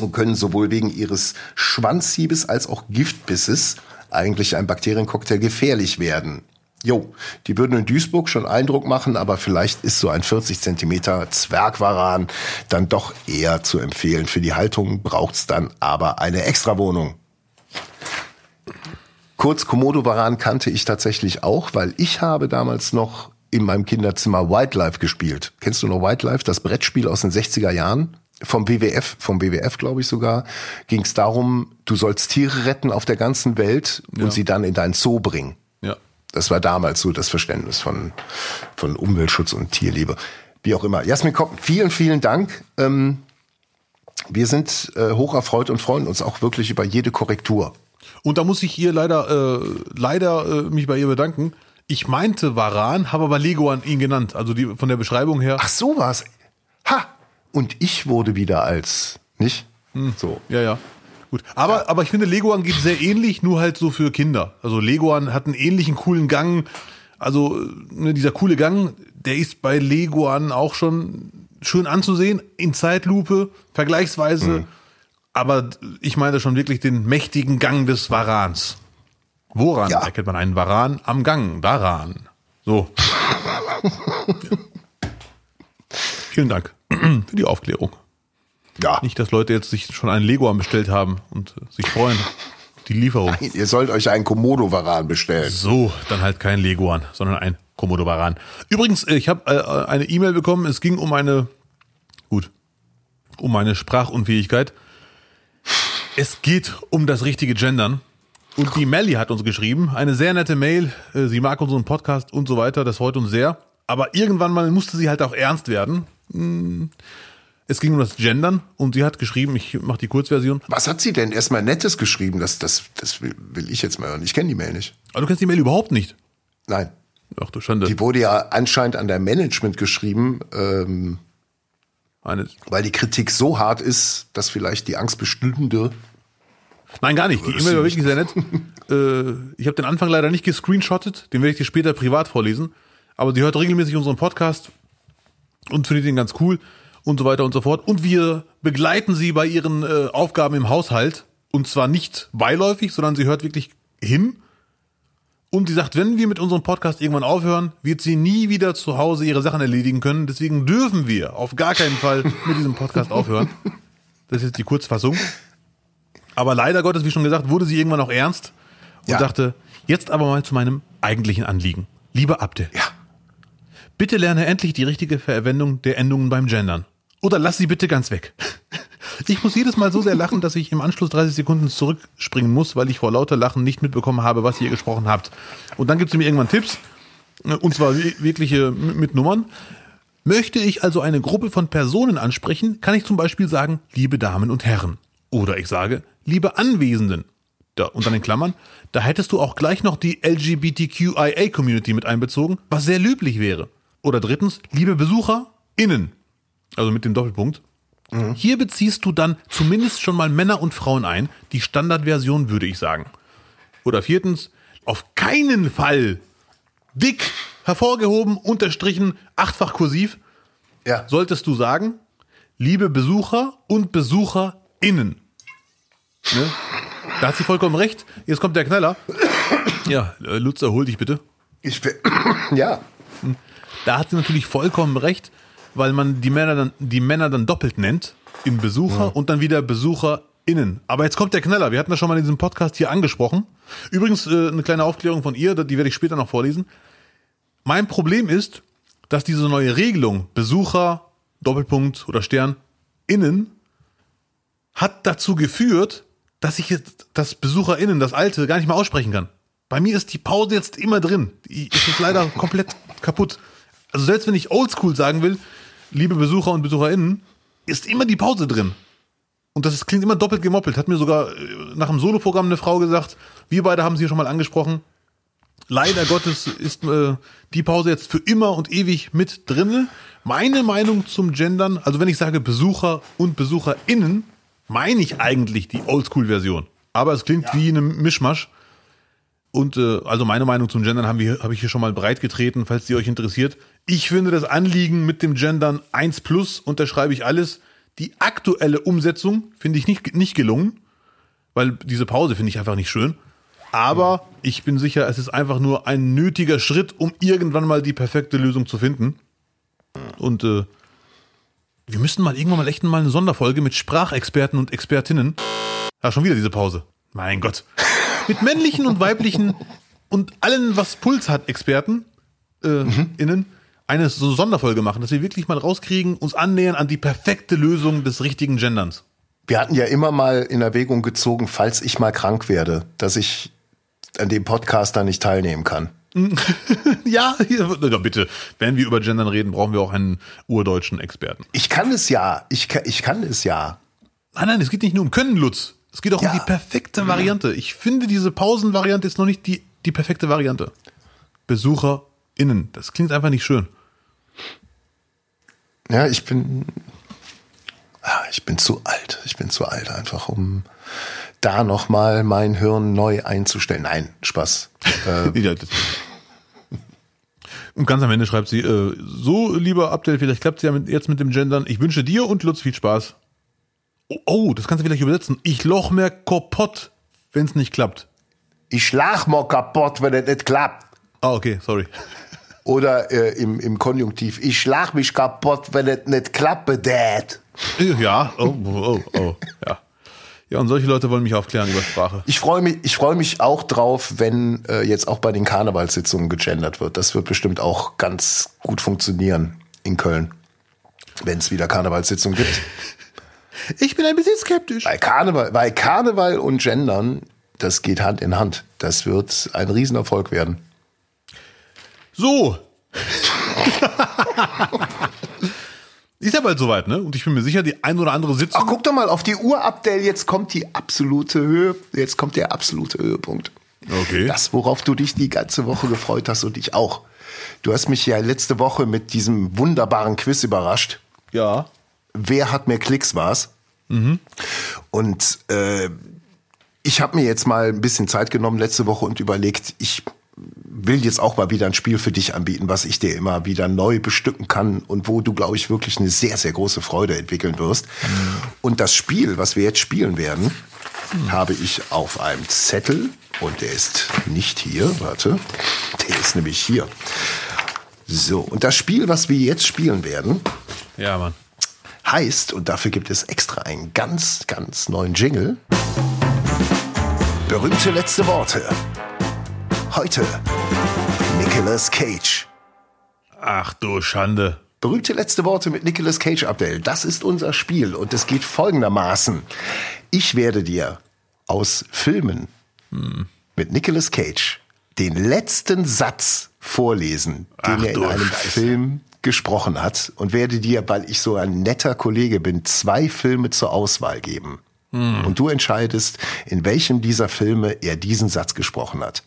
und können sowohl wegen ihres Schwanzhiebes als auch Giftbisses eigentlich ein Bakteriencocktail gefährlich werden. Jo, die würden in Duisburg schon Eindruck machen, aber vielleicht ist so ein 40 Zentimeter Zwergwaran dann doch eher zu empfehlen. Für die Haltung braucht's dann aber eine Extrawohnung. Kurz, Komodo-Varan kannte ich tatsächlich auch, weil ich habe damals noch in meinem Kinderzimmer Wildlife gespielt. Kennst du noch Wildlife, das Brettspiel aus den 60er Jahren? Vom WWF, vom WWF glaube ich sogar, ging es darum, du sollst Tiere retten auf der ganzen Welt und Ja. sie dann in dein Zoo bringen. Ja. Das war damals so das Verständnis von, von Umweltschutz und Tierliebe. Wie auch immer. Jasmin Kopp, vielen, vielen Dank. Ähm, wir sind äh, hoch erfreut und freuen uns auch wirklich über jede Korrektur. Und da muss ich ihr leider, äh, leider äh, mich bei ihr bedanken. Ich meinte Varan, habe aber Leguan ihn genannt. Also die von der Beschreibung her. Ach so war's. Ha! Und ich wurde wieder als, nicht? So. Ja, ja. Gut. Aber, aber ich finde, Leguan geht sehr ähnlich, nur halt so für Kinder. Also Leguan hat einen ähnlichen coolen Gang. Also ne, dieser coole Gang, der ist bei Leguan auch schon schön anzusehen, in Zeitlupe, vergleichsweise. Aber ich meine schon wirklich den mächtigen Gang des Varans. Woran Ja. erkennt man einen Varan? Am Gang, daran. So. Ja. Vielen Dank für die Aufklärung. Ja. Nicht, dass Leute jetzt sich schon einen Leguan bestellt haben und äh, sich freuen. Die Lieferung. Ihr sollt euch einen Komodo-Varan bestellen. So, dann halt kein Leguan, sondern ein Komodo Varan. Übrigens, äh, ich habe äh, eine E-Mail bekommen. Es ging um eine, gut, um meine Sprachunfähigkeit. Es geht um das richtige Gendern. Und die Melly hat uns geschrieben, eine sehr nette Mail. Äh, Sie mag unseren Podcast und so weiter. Das freut uns sehr. Aber irgendwann mal musste sie halt auch ernst werden. Hm. Es ging um das Gendern und sie hat geschrieben, ich mache die Kurzversion. Was hat sie denn erstmal Nettes geschrieben? Das, das, das will, will ich jetzt mal hören. Ich kenne die Mail nicht. Aber du kennst die Mail überhaupt nicht. Nein. Ach du Schande. Die wurde ja anscheinend an der Management geschrieben, ähm, Eine, weil die Kritik so hart ist, dass vielleicht die Angst bestünde. Nein, gar nicht. Die E-Mail war wirklich sehr nett. äh, ich habe den Anfang leider nicht gescreenshottet. Den werde ich dir später privat vorlesen. Aber sie hört regelmäßig unseren Podcast und findet ihn ganz cool und so weiter und so fort. Und wir begleiten sie bei ihren äh, Aufgaben im Haushalt. Und zwar nicht beiläufig, sondern sie hört wirklich hin. Und sie sagt, wenn wir mit unserem Podcast irgendwann aufhören, wird sie nie wieder zu Hause ihre Sachen erledigen können. Deswegen dürfen wir auf gar keinen Fall mit diesem Podcast aufhören. Das ist jetzt die Kurzfassung. Aber leider Gottes, wie schon gesagt, wurde sie irgendwann auch ernst und Ja. sagte, jetzt aber mal zu meinem eigentlichen Anliegen. Lieber Abde, Ja. bitte lerne endlich die richtige Verwendung der Endungen beim Gendern. Oder lass sie bitte ganz weg. Ich muss jedes Mal so sehr lachen, dass ich im Anschluss 30 Sekunden zurückspringen muss, weil ich vor lauter Lachen nicht mitbekommen habe, was ihr gesprochen habt. Und dann gibt es mir irgendwann Tipps, äh, und zwar wirkliche mit Nummern. Möchte ich also eine Gruppe von Personen ansprechen, kann ich zum Beispiel sagen, liebe Damen und Herren. Oder ich sage, liebe Anwesenden. Da, unter den Klammern, da hättest du auch gleich noch die LGBTQIA-Community mit einbezogen, was sehr löblich wäre. Oder drittens, liebe BesucherInnen. Also mit dem Doppelpunkt. Mhm. Hier beziehst du dann zumindest schon mal Männer und Frauen ein. Die Standardversion würde ich sagen. Oder viertens, auf keinen Fall dick hervorgehoben, unterstrichen, achtfach kursiv, Ja. solltest du sagen, liebe Besucher und BesucherInnen. Ne? Da hat sie vollkommen recht. Jetzt kommt der Knaller. Ja, äh, Lutz, erhol dich bitte. Ich bin, ja. Da hat sie natürlich vollkommen recht, weil man die Männer dann, die Männer dann doppelt nennt, in Besucher und dann wieder BesucherInnen. Aber jetzt kommt der Knaller. Wir hatten das schon mal in diesem Podcast hier angesprochen. Übrigens, äh, eine kleine Aufklärung von ihr, die werde ich später noch vorlesen. Mein Problem ist, dass diese neue Regelung Besucher, Doppelpunkt oder Stern, innen, hat dazu geführt, dass ich jetzt das BesucherInnen, das alte, gar nicht mehr aussprechen kann. Bei mir ist die Pause jetzt immer drin. Die ist jetzt leider komplett kaputt. Also selbst wenn ich oldschool sagen will, liebe Besucher und BesucherInnen, ist immer die Pause drin. Und das ist, klingt immer doppelt gemoppelt. Hat mir sogar äh, nach dem Soloprogramm eine Frau gesagt, wir beide haben sie hier schon mal angesprochen. Leider Gottes ist äh, die Pause jetzt für immer und ewig mit drinne. Meine Meinung zum Gendern, also wenn ich sage Besucher und BesucherInnen, meine ich eigentlich die Oldschool-Version. Aber es klingt wie eine Mischmasch. Und äh, also meine Meinung zum Gendern habe hab ich hier schon mal breit getreten, falls die euch interessiert. Ich finde das Anliegen mit dem Gendern 1 plus, unterschreibe ich alles. Die aktuelle Umsetzung finde ich nicht, nicht gelungen, weil diese Pause finde ich einfach nicht schön. Aber ich bin sicher, es ist einfach nur ein nötiger Schritt, um irgendwann mal die perfekte Lösung zu finden. Und äh, wir müssten mal irgendwann mal echt mal eine Sonderfolge mit Sprachexperten und Expertinnen. Ja, schon wieder diese Pause. Mein Gott. Mit männlichen und weiblichen und allen, was Puls hat, Experten äh, innen, eine so Sonderfolge machen, dass wir wirklich mal rauskriegen, uns annähern an die perfekte Lösung des richtigen Genderns. Wir hatten ja immer mal in Erwägung gezogen, falls ich mal krank werde, dass ich an dem Podcast da nicht teilnehmen kann. Ja, hier, bitte. Wenn wir über Gendern reden, brauchen wir auch einen urdeutschen Experten. Ich kann es ja. Ich, kann- ich kann es ja. Nein, nein, es geht nicht nur um Können, Lutz. Es geht auch Ja. um die perfekte Variante. Ich finde, diese Pausenvariante ist noch nicht die, die perfekte Variante. BesucherInnen. Das klingt einfach nicht schön. Ja, ich bin. Ah, Ich bin zu alt. Ich bin zu alt, einfach um da nochmal mein Hirn neu einzustellen. Nein, Spaß. Äh, Und ganz am Ende schreibt sie, äh, so lieber Abdel, vielleicht klappt es ja mit, jetzt mit dem Gendern. Ich wünsche dir und Lutz viel Spaß. Oh, oh das kannst du vielleicht übersetzen. Ich loch mir kaputt, wenn es nicht klappt. ich schlag mal kaputt, wenn es nicht klappt. Ah, okay, sorry. Oder äh, im, im Konjunktiv, ich schlag mich kaputt, wenn es nicht klappt, Dad. Ja, oh, oh, oh, ja. Ja, und solche Leute wollen mich aufklären über Sprache. Ich freue mich, ich freue mich auch drauf, wenn äh, jetzt auch bei den Karnevalssitzungen gegendert wird. Das wird bestimmt auch ganz gut funktionieren in Köln, wenn es wieder Karnevalssitzungen gibt. Ich bin ein bisschen skeptisch. Bei Karneval, bei Karneval und Gendern, das geht Hand in Hand. Das wird ein Riesenerfolg werden. So. Ist ja bald soweit, ne? Und ich bin mir sicher, die ein oder andere Sitzung. Ach, guck doch mal auf die Uhr, Abdel. Jetzt kommt die absolute Höhe. Jetzt kommt der absolute Höhepunkt. Okay. Das, worauf du dich die ganze Woche gefreut hast und ich auch. Du hast mich ja letzte Woche mit diesem wunderbaren Quiz überrascht. ja. Wer hat mehr Klicks war's? Und äh, ich habe mir jetzt mal ein bisschen Zeit genommen letzte Woche und überlegt, ich will jetzt auch mal wieder ein Spiel für dich anbieten, was ich dir immer wieder neu bestücken kann und wo du, glaube ich, wirklich eine sehr, sehr große Freude entwickeln wirst. Und das Spiel, was wir jetzt spielen werden, habe ich auf einem Zettel und der ist nicht hier, warte, der ist nämlich hier. So, und das Spiel, was wir jetzt spielen werden, Ja, Mann. Heißt, und dafür gibt es extra einen ganz, ganz neuen Jingle. Berühmte letzte Worte. Heute Nicolas Cage. Ach du Schande. Berühmte letzte Worte mit Nicolas Cage, Abdel. Das ist unser Spiel und es geht folgendermaßen. Ich werde dir aus Filmen mit Nicolas Cage den letzten Satz vorlesen, den Ach er in einem Scheiße. Film gesprochen hat und werde dir, weil ich so ein netter Kollege bin, zwei Filme zur Auswahl geben. Hm. Und du entscheidest, in welchem dieser Filme er diesen Satz gesprochen hat.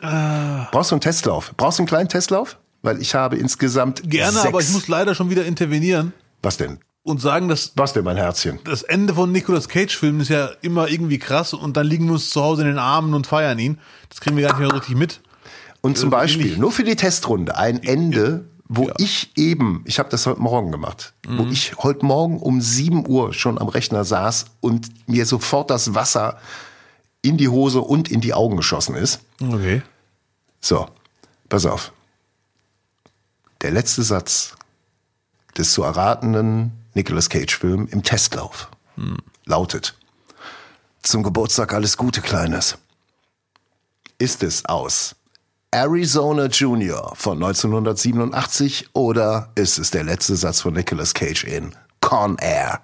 Ah. Brauchst du einen Testlauf? Brauchst du einen kleinen Testlauf? Weil ich habe insgesamt Gerne, sechs. aber ich muss leider schon wieder intervenieren Was denn? und sagen, dass Was denn, mein Herzchen? das Ende von Nicolas Cage-Filmen ist ja immer irgendwie krass und dann liegen wir uns zu Hause in den Armen und feiern ihn. Das kriegen wir gar nicht mehr richtig mit. Und zum Beispiel, nur für die Testrunde, ein Ende, wo Ja. ich eben, ich habe das heute Morgen gemacht, wo Mhm. ich heute Morgen um 7 Uhr schon am Rechner saß und mir sofort das Wasser in die Hose und in die Augen geschossen ist. Okay. So, pass auf. Der letzte Satz des zu erratenden Nicolas Cage-Film im Testlauf lautet: Zum Geburtstag alles Gute, Kleines. Ist es aus Arizona Junior von 1987 oder ist es der letzte Satz von Nicolas Cage in Con Air?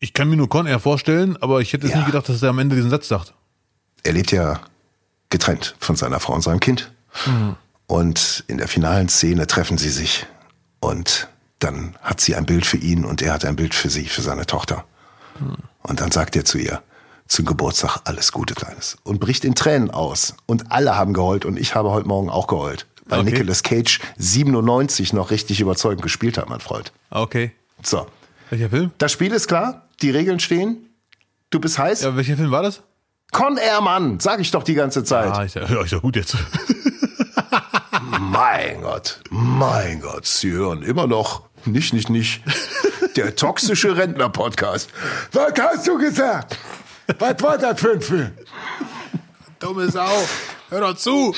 Ich kann mir nur Con Air vorstellen, aber ich hätte jetzt Ja. nie gedacht, dass er am Ende diesen Satz sagt. er lebt ja getrennt von seiner Frau und seinem Kind. Und in der finalen Szene treffen sie sich. Und dann hat sie ein Bild für ihn und er hat ein Bild für sie, für seine Tochter. Und dann sagt er zu ihr, zum Geburtstag alles Gute, Kleines. Und bricht in Tränen aus. Und alle haben geheult und ich habe heute Morgen auch geheult. Weil Okay. Nicolas Cage 97 noch richtig überzeugend gespielt hat, mein Freund. Okay. So. Welcher Film? Das Spiel ist klar, die Regeln stehen. Du bist heiß. Ja, welcher Film war das? Con Air, Mann, sag ich doch die ganze Zeit. Ah, ist ja, ja, ist ja gut jetzt. Mein Gott, mein Gott, Sie hören immer noch nicht, nicht, nicht. Der toxische Rentner-Podcast. Was hast du gesagt? Was war das für ein Film? Dumme Sau. Hör doch zu.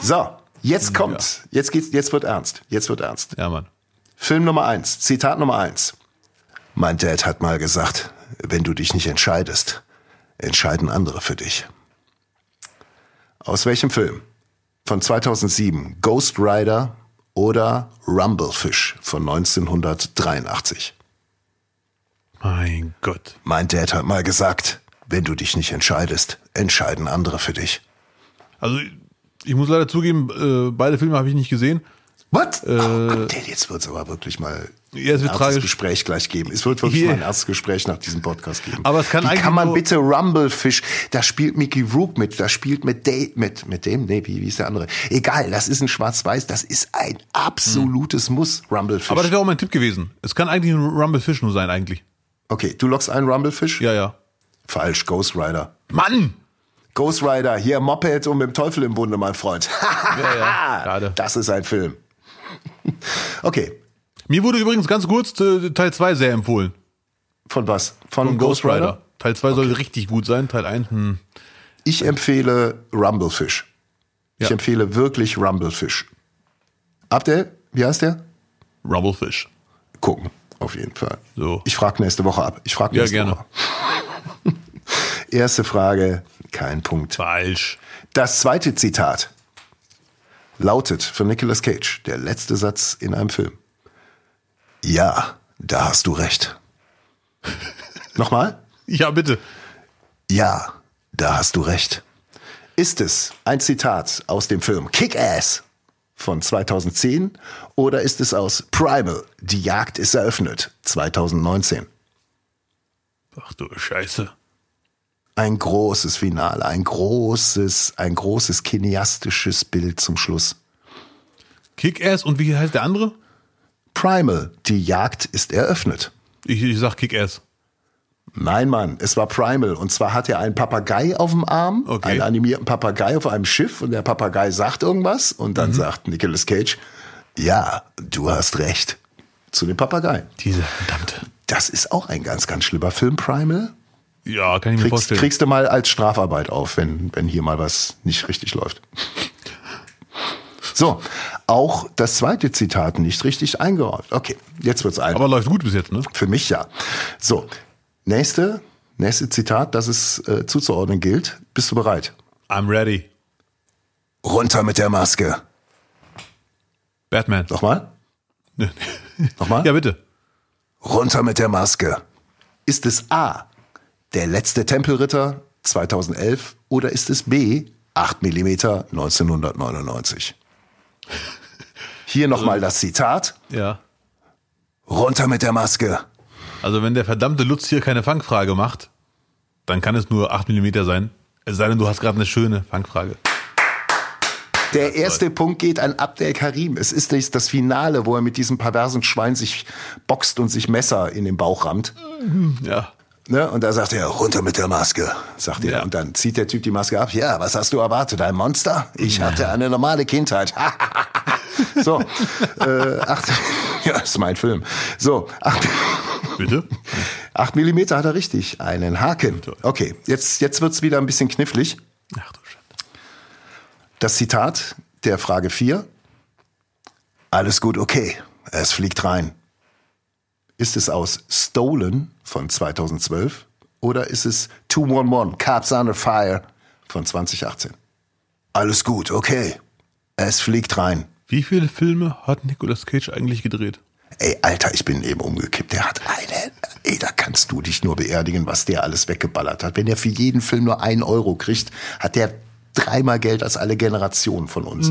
So, jetzt kommt, jetzt geht's, jetzt wird ernst, jetzt wird ernst. Ja, Mann. Film Nummer eins, Zitat Nummer eins. Mein Dad hat mal gesagt, wenn du dich nicht entscheidest, entscheiden andere für dich. Aus welchem Film? Von 2007, Ghost Rider oder Rumblefish von 1983. Mein Gott. Mein Dad hat mal gesagt, wenn du dich nicht entscheidest, entscheiden andere für dich. Also, ich muss leider zugeben, äh, beide Filme habe ich nicht gesehen. Was? oh Gott, jetzt wird's aber wirklich mal Ja, es wird ein tragisch. Gespräch gleich geben. Es wird wirklich Hier. mal ein erstes Gespräch nach diesem Podcast geben. Aber es kann Wie eigentlich kann man bitte Rumblefish, da spielt Mickey Rook mit, da spielt mit Dave, mit, mit dem, nee, wie, wie ist der andere? Egal, das ist ein Schwarz-Weiß, das ist ein absolutes Muss, Rumblefish. Aber das wäre auch mein Tipp gewesen. Es kann eigentlich ein Rumble Fish nur sein, eigentlich. Okay, du lockst ein Rumblefish? Ja, ja. Falsch, Ghost Rider. Mann! Ghost Rider, hier Moped und mit dem Teufel im Bunde, mein Freund. Ja, ja. Das ist ein Film. Okay, Mir wurde übrigens ganz kurz äh, Teil 2 sehr empfohlen. von was? Von, Von Ghost Rider. Teil 2 soll richtig gut sein. Teil 1, hm. Ich empfehle Rumblefish. Ich Ja. empfehle wirklich Rumblefish. Abdel, wie heißt der? Rumble Fish. Gucken, auf jeden Fall. So. Ich frage nächste Woche ab. Ich frage Ja, nächste gerne. Woche. Erste Frage, kein Punkt. Falsch. Das zweite Zitat lautet von Nicolas Cage, der letzte Satz in einem Film. Ja, da hast du recht. Nochmal? Ja, bitte. Ja, da hast du recht. Ist es ein Zitat aus dem Film Kick-Ass von 2010 oder ist es aus Primal, Die Jagd ist eröffnet, 2019? Ach du Scheiße. Ein großes Finale, ein großes, ein großes kineastisches Bild zum Schluss. Kick-Ass und wie heißt der andere? Primal, Die Jagd ist eröffnet. Ich, ich sag Kick-Ass. Nein, Mann, es war Primal. Und zwar hat er einen Papagei auf dem Arm, Okay. einen animierten Papagei auf einem Schiff und der Papagei sagt irgendwas und Mhm. dann sagt Nicolas Cage, ja, du hast recht. Zu dem Papagei. Diese verdammte. Das ist auch ein ganz, ganz schlimmer Film, Primal. Ja, kann ich mir Kriegst, vorstellen. kriegst du mal als Strafarbeit auf, wenn, wenn hier mal was nicht richtig läuft. So, auch das zweite Zitat nicht richtig eingeräumt. Okay, jetzt wird's ein. Aber läuft gut bis jetzt, ne? Für mich ja. So, nächste, nächste Zitat, das es äh, zuzuordnen gilt. Bist du bereit? I'm ready. Runter mit der Maske. Batman. Nochmal? Nochmal? Ja, bitte. Runter mit der Maske. Ist es A, der letzte Tempelritter 2011 oder ist es B, 8 mm 1999? Hier nochmal das Zitat. Ja. Runter mit der Maske. Also wenn der verdammte Lutz hier keine Fangfrage macht, dann kann es nur 8 mm sein. Es sei denn, du hast gerade eine schöne Fangfrage. Der erste Punkt geht an Abdel Karim. Es ist das das Finale, wo er mit diesem perversen Schwein sich boxt und sich Messer in den Bauch rammt. Ja. Ne? Und da sagt er, runter mit der Maske, sagt er. Ja. Und dann zieht der Typ die Maske ab. Ja, was hast du erwartet? Ein Monster? Ich hatte eine normale Kindheit. so, äh, acht, ja, ist mein Film. So, acht, Bitte? acht Millimeter hat er richtig. Einen Haken. Okay, jetzt, jetzt wird's wieder ein bisschen knifflig. Ach du Schande. Das Zitat der Frage 4. Alles gut, okay. Es fliegt rein. Ist es aus Stolen von 2012 oder ist es 211 Cops Under Fire von 2018? Alles gut, okay. Es fliegt rein. Wie viele Filme hat Nicolas Cage eigentlich gedreht? Ey, Alter, ich bin eben umgekippt. Der hat eine. Ey, da kannst du dich nur beerdigen, was der alles weggeballert hat. Wenn der für jeden Film nur einen Euro kriegt, hat der dreimal Geld als alle Generationen von uns.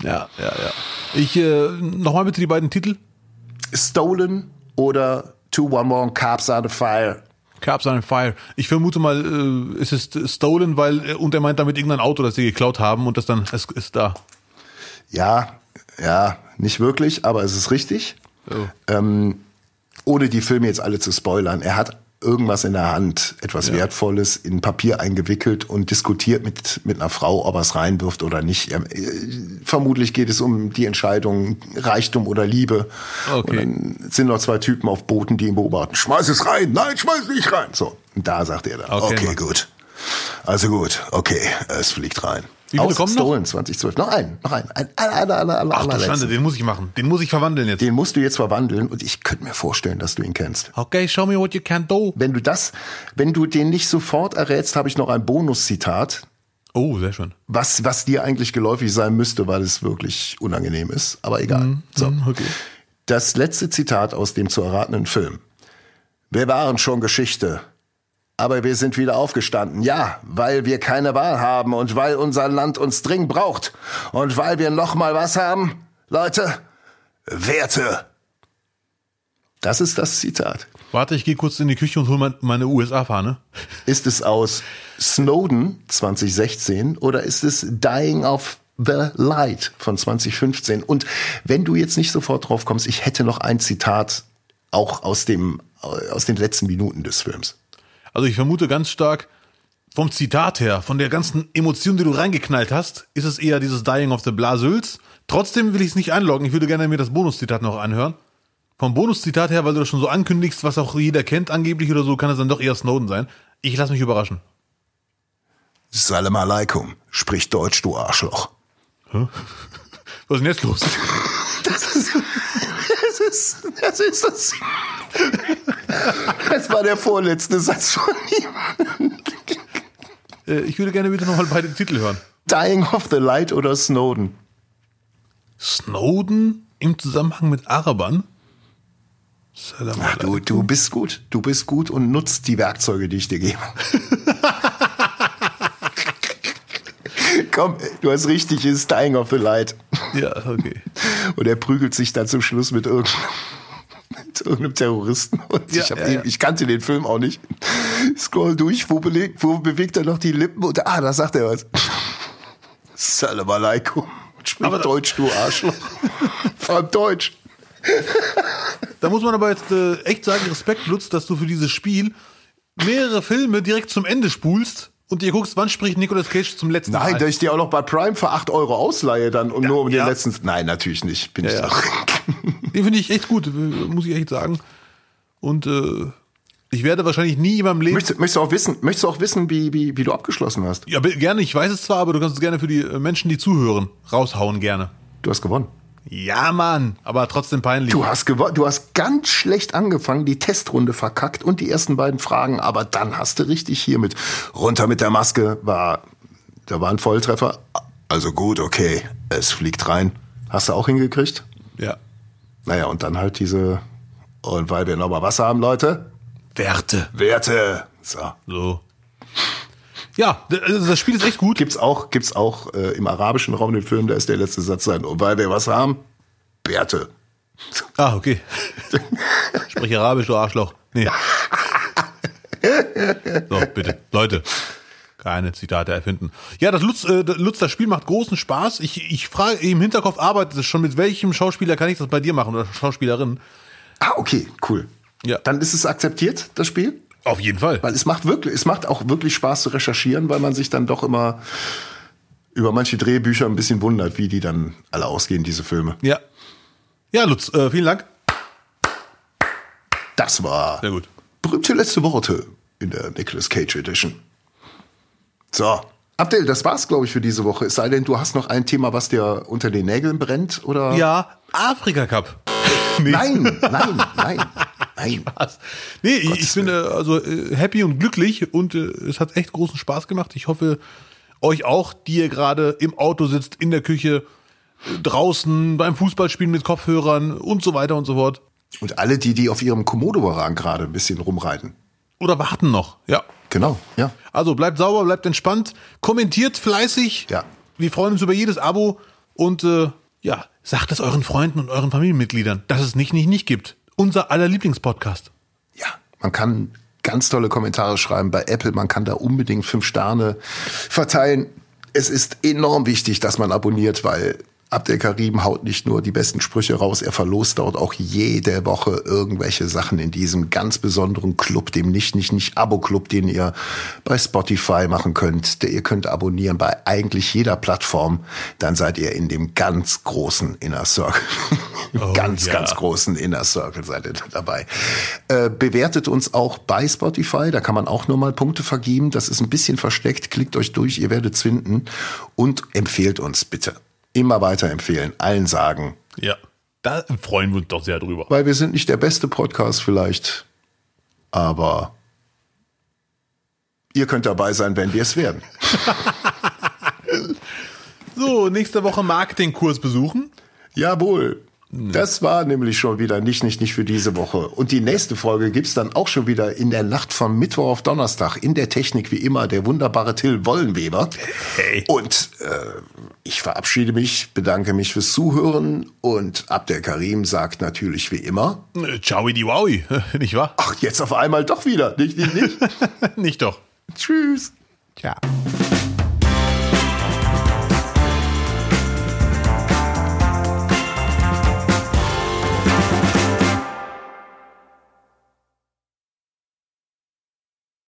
Ja, ja, ja. Ich, äh, nochmal bitte die beiden Titel. Stolen oder 211 Cops Under Fire. Carbs on Fire. Ich vermute mal, äh, es ist stolen, weil, äh, und er meint damit irgendein Auto, das sie geklaut haben und das dann, es ist da. Ja, ja, nicht wirklich, aber es ist richtig. Oh. Ähm, ohne die Filme jetzt alle zu spoilern, er hat irgendwas in der Hand, etwas Ja. Wertvolles in Papier eingewickelt und diskutiert mit, mit einer Frau, ob er es reinwirft oder nicht. Er, äh, vermutlich geht es um die Entscheidung Reichtum oder Liebe. Okay. Und dann sind noch zwei Typen auf Booten, die ihn beobachten. Schmeiß es rein! Nein, schmeiß es nicht rein! So, und da sagt er dann, Okay, okay, gut. Also gut, okay, es fliegt rein. Wie viele kommen noch? Stolen 2012. Noch einen, noch einen. Ein aller, aller, aller, aller, Ach du. Schande, den muss ich machen. Den muss ich verwandeln jetzt. Den musst du jetzt verwandeln und ich könnte mir vorstellen, dass du ihn kennst. Okay, show me what you can do. Wenn du das, wenn du den nicht sofort errätst, habe ich noch ein Bonuszitat, Oh, sehr schön. was, was dir eigentlich geläufig sein müsste, weil es wirklich unangenehm ist. Aber egal. So. Hm, Okay. Das letzte Zitat aus dem zu erratenden Film. Wir waren schon Geschichte. Aber wir sind wieder aufgestanden. Ja, weil wir keine Wahl haben und weil unser Land uns dringend braucht. Und weil wir noch mal was haben. Leute, Werte. Das ist das Zitat. Warte, ich gehe kurz in die Küche und hole mein, meine USA-Fahne. Ist es aus Snowden 2016 oder ist es Dying of the Light von 2015? Und wenn du jetzt nicht sofort drauf kommst, ich hätte noch ein Zitat auch aus dem aus den letzten Minuten des Films. Also ich vermute ganz stark, vom Zitat her, von der ganzen Emotion, die du reingeknallt hast, ist es eher dieses Dying of the Blasülz. Trotzdem will ich es nicht einloggen. Ich würde gerne mir das Bonuszitat noch anhören. Vom Bonuszitat her, weil du das schon so ankündigst, was auch jeder kennt angeblich oder so, kann es dann doch eher Snowden sein. Ich lasse mich überraschen. Salam alaikum, sprich Deutsch, du Arschloch. Was ist denn jetzt los? Das ist, das ist, das ist das. War der vorletzte Satz von ihm. Äh, ich würde gerne bitte nochmal beide Titel hören. Dying of the Light oder Snowden? Snowden im Zusammenhang mit Arabern? Salam Ach, du, du bist gut. Du bist gut und nutzt die Werkzeuge, die ich dir gebe. Komm, du hast richtig, ist Dying of the Light. Ja, okay. Und er prügelt sich dann zum Schluss mit irgendeinem, mit irgendeinem Terroristen. Und Ja, ich, ja, ja. ich kannte den Film auch nicht. Scroll durch, wo, belegt, wo bewegt er noch die Lippen? Und ah, da sagt er was. Salam alaikum. Sprich Deutsch, du Arschloch. Vor allem Deutsch. Da muss man aber jetzt äh, echt sagen, Respekt, Lutz, dass du für dieses Spiel mehrere Filme direkt zum Ende spulst und dir guckst, wann spricht Nicolas Cage zum letzten Nein, Mal. dass ich dir auch noch bei Prime für 8 Euro ausleihe dann und nur um ja. den letzten. Nein, natürlich nicht. Bin ich ja. doch. Den finde ich echt gut, muss ich echt sagen. Und äh, ich werde wahrscheinlich nie in meinem Leben. Möchtest, möchtest du auch wissen, möchtest du auch wissen, wie, wie, wie du abgeschlossen hast? Ja, gerne, ich weiß es zwar, aber du kannst es gerne für die äh, Menschen, die zuhören, raushauen, gerne. Du hast gewonnen. Ja, Mann, aber trotzdem peinlich. Du hast. Du hast ganz schlecht angefangen, die Testrunde verkackt und die ersten beiden Fragen, aber dann hast du richtig hier mit runter mit der Maske war, da war ein Volltreffer. Also gut, okay, es fliegt rein. Hast du auch hingekriegt? Ja. Naja, und dann halt diese, und weil wir nochmal Wasser haben, Leute, Werte. Werte. So. So. Ja, also das Spiel ist echt gut. Gibt's auch, gibt's auch äh, im arabischen Raum den Film, da ist der letzte Satz sein. Und weil wir was haben, Werte. Ah, okay. Sprich Arabisch, du Arschloch. Nee. So, bitte. Leute. Keine Zitate erfinden. Ja, das Lutz, äh, das Lutz, das Spiel macht großen Spaß. Ich, ich frage, im Hinterkopf arbeitet es schon, mit welchem Schauspieler kann ich das bei dir machen oder Schauspielerin? Ah, okay, cool. Ja. Dann ist es akzeptiert, das Spiel? Auf jeden Fall. Weil es macht wirklich, es macht auch wirklich Spaß zu recherchieren, weil man sich dann doch immer über manche Drehbücher ein bisschen wundert, wie die dann alle ausgehen, diese Filme. Ja. Ja, Lutz, äh, vielen Dank. Das war Sehr gut. berühmte letzte Worte in der Nicolas Cage Edition. So. Abdel, das war's, glaube ich, für diese Woche. Es sei denn, du hast noch ein Thema, was dir unter den Nägeln brennt, oder? Ja, Afrika Cup. Nein, nein, nein, nein. Spaß. Nee, ich, Gottes ich bin äh, also äh, happy und glücklich und äh, es hat echt großen Spaß gemacht. Ich hoffe, euch auch, die ihr gerade im Auto sitzt, in der Küche, äh, draußen, beim Fußballspielen mit Kopfhörern und so weiter und so fort. Und alle die, die auf ihrem Komodo-Waran gerade ein bisschen rumreiten. Oder warten noch. Ja. Genau, ja. Also bleibt sauber, bleibt entspannt, kommentiert fleißig. Ja. Wir freuen uns über jedes Abo und äh, ja, sagt es euren Freunden und euren Familienmitgliedern, dass es nicht, nicht, nicht gibt. Unser aller Lieblingspodcast. Ja, man kann ganz tolle Kommentare schreiben bei Apple. Man kann da unbedingt fünf Sterne verteilen. Es ist enorm wichtig, dass man abonniert, weil Abdel Karim haut nicht nur die besten Sprüche raus, er verlost dort auch jede Woche irgendwelche Sachen in diesem ganz besonderen Club, dem nicht, nicht, nicht Abo-Club, den ihr bei Spotify machen könnt. Der ihr könnt abonnieren bei eigentlich jeder Plattform. Dann seid ihr in dem ganz großen Inner Circle. ganz, ja. ganz großen Inner Circle seid ihr dabei. Äh, bewertet uns auch bei Spotify, da kann man auch nur mal Punkte vergeben. Das ist ein bisschen versteckt. Klickt euch durch, ihr werdet finden. Und empfehlt uns bitte. Immer weiterempfehlen, allen sagen. Ja. Da freuen wir uns doch sehr drüber. Weil wir sind nicht der beste Podcast vielleicht, aber ihr könnt dabei sein, wenn wir es werden. So, nächste Woche Marketingkurs besuchen. Jawohl. Das war nämlich schon wieder nicht, nicht, nicht für diese Woche. Und die nächste Folge gibt's dann auch schon wieder in der Nacht von Mittwoch auf Donnerstag. In der Technik wie immer der wunderbare Till Wollenweber. Hey. Und äh, ich verabschiede mich, bedanke mich fürs Zuhören und Abdel Karim sagt natürlich wie immer, Äh, Ciao, die Wowi, nicht wahr? ach, jetzt auf einmal doch wieder. Nicht, nicht, nicht. nicht doch. Tschüss. Ciao.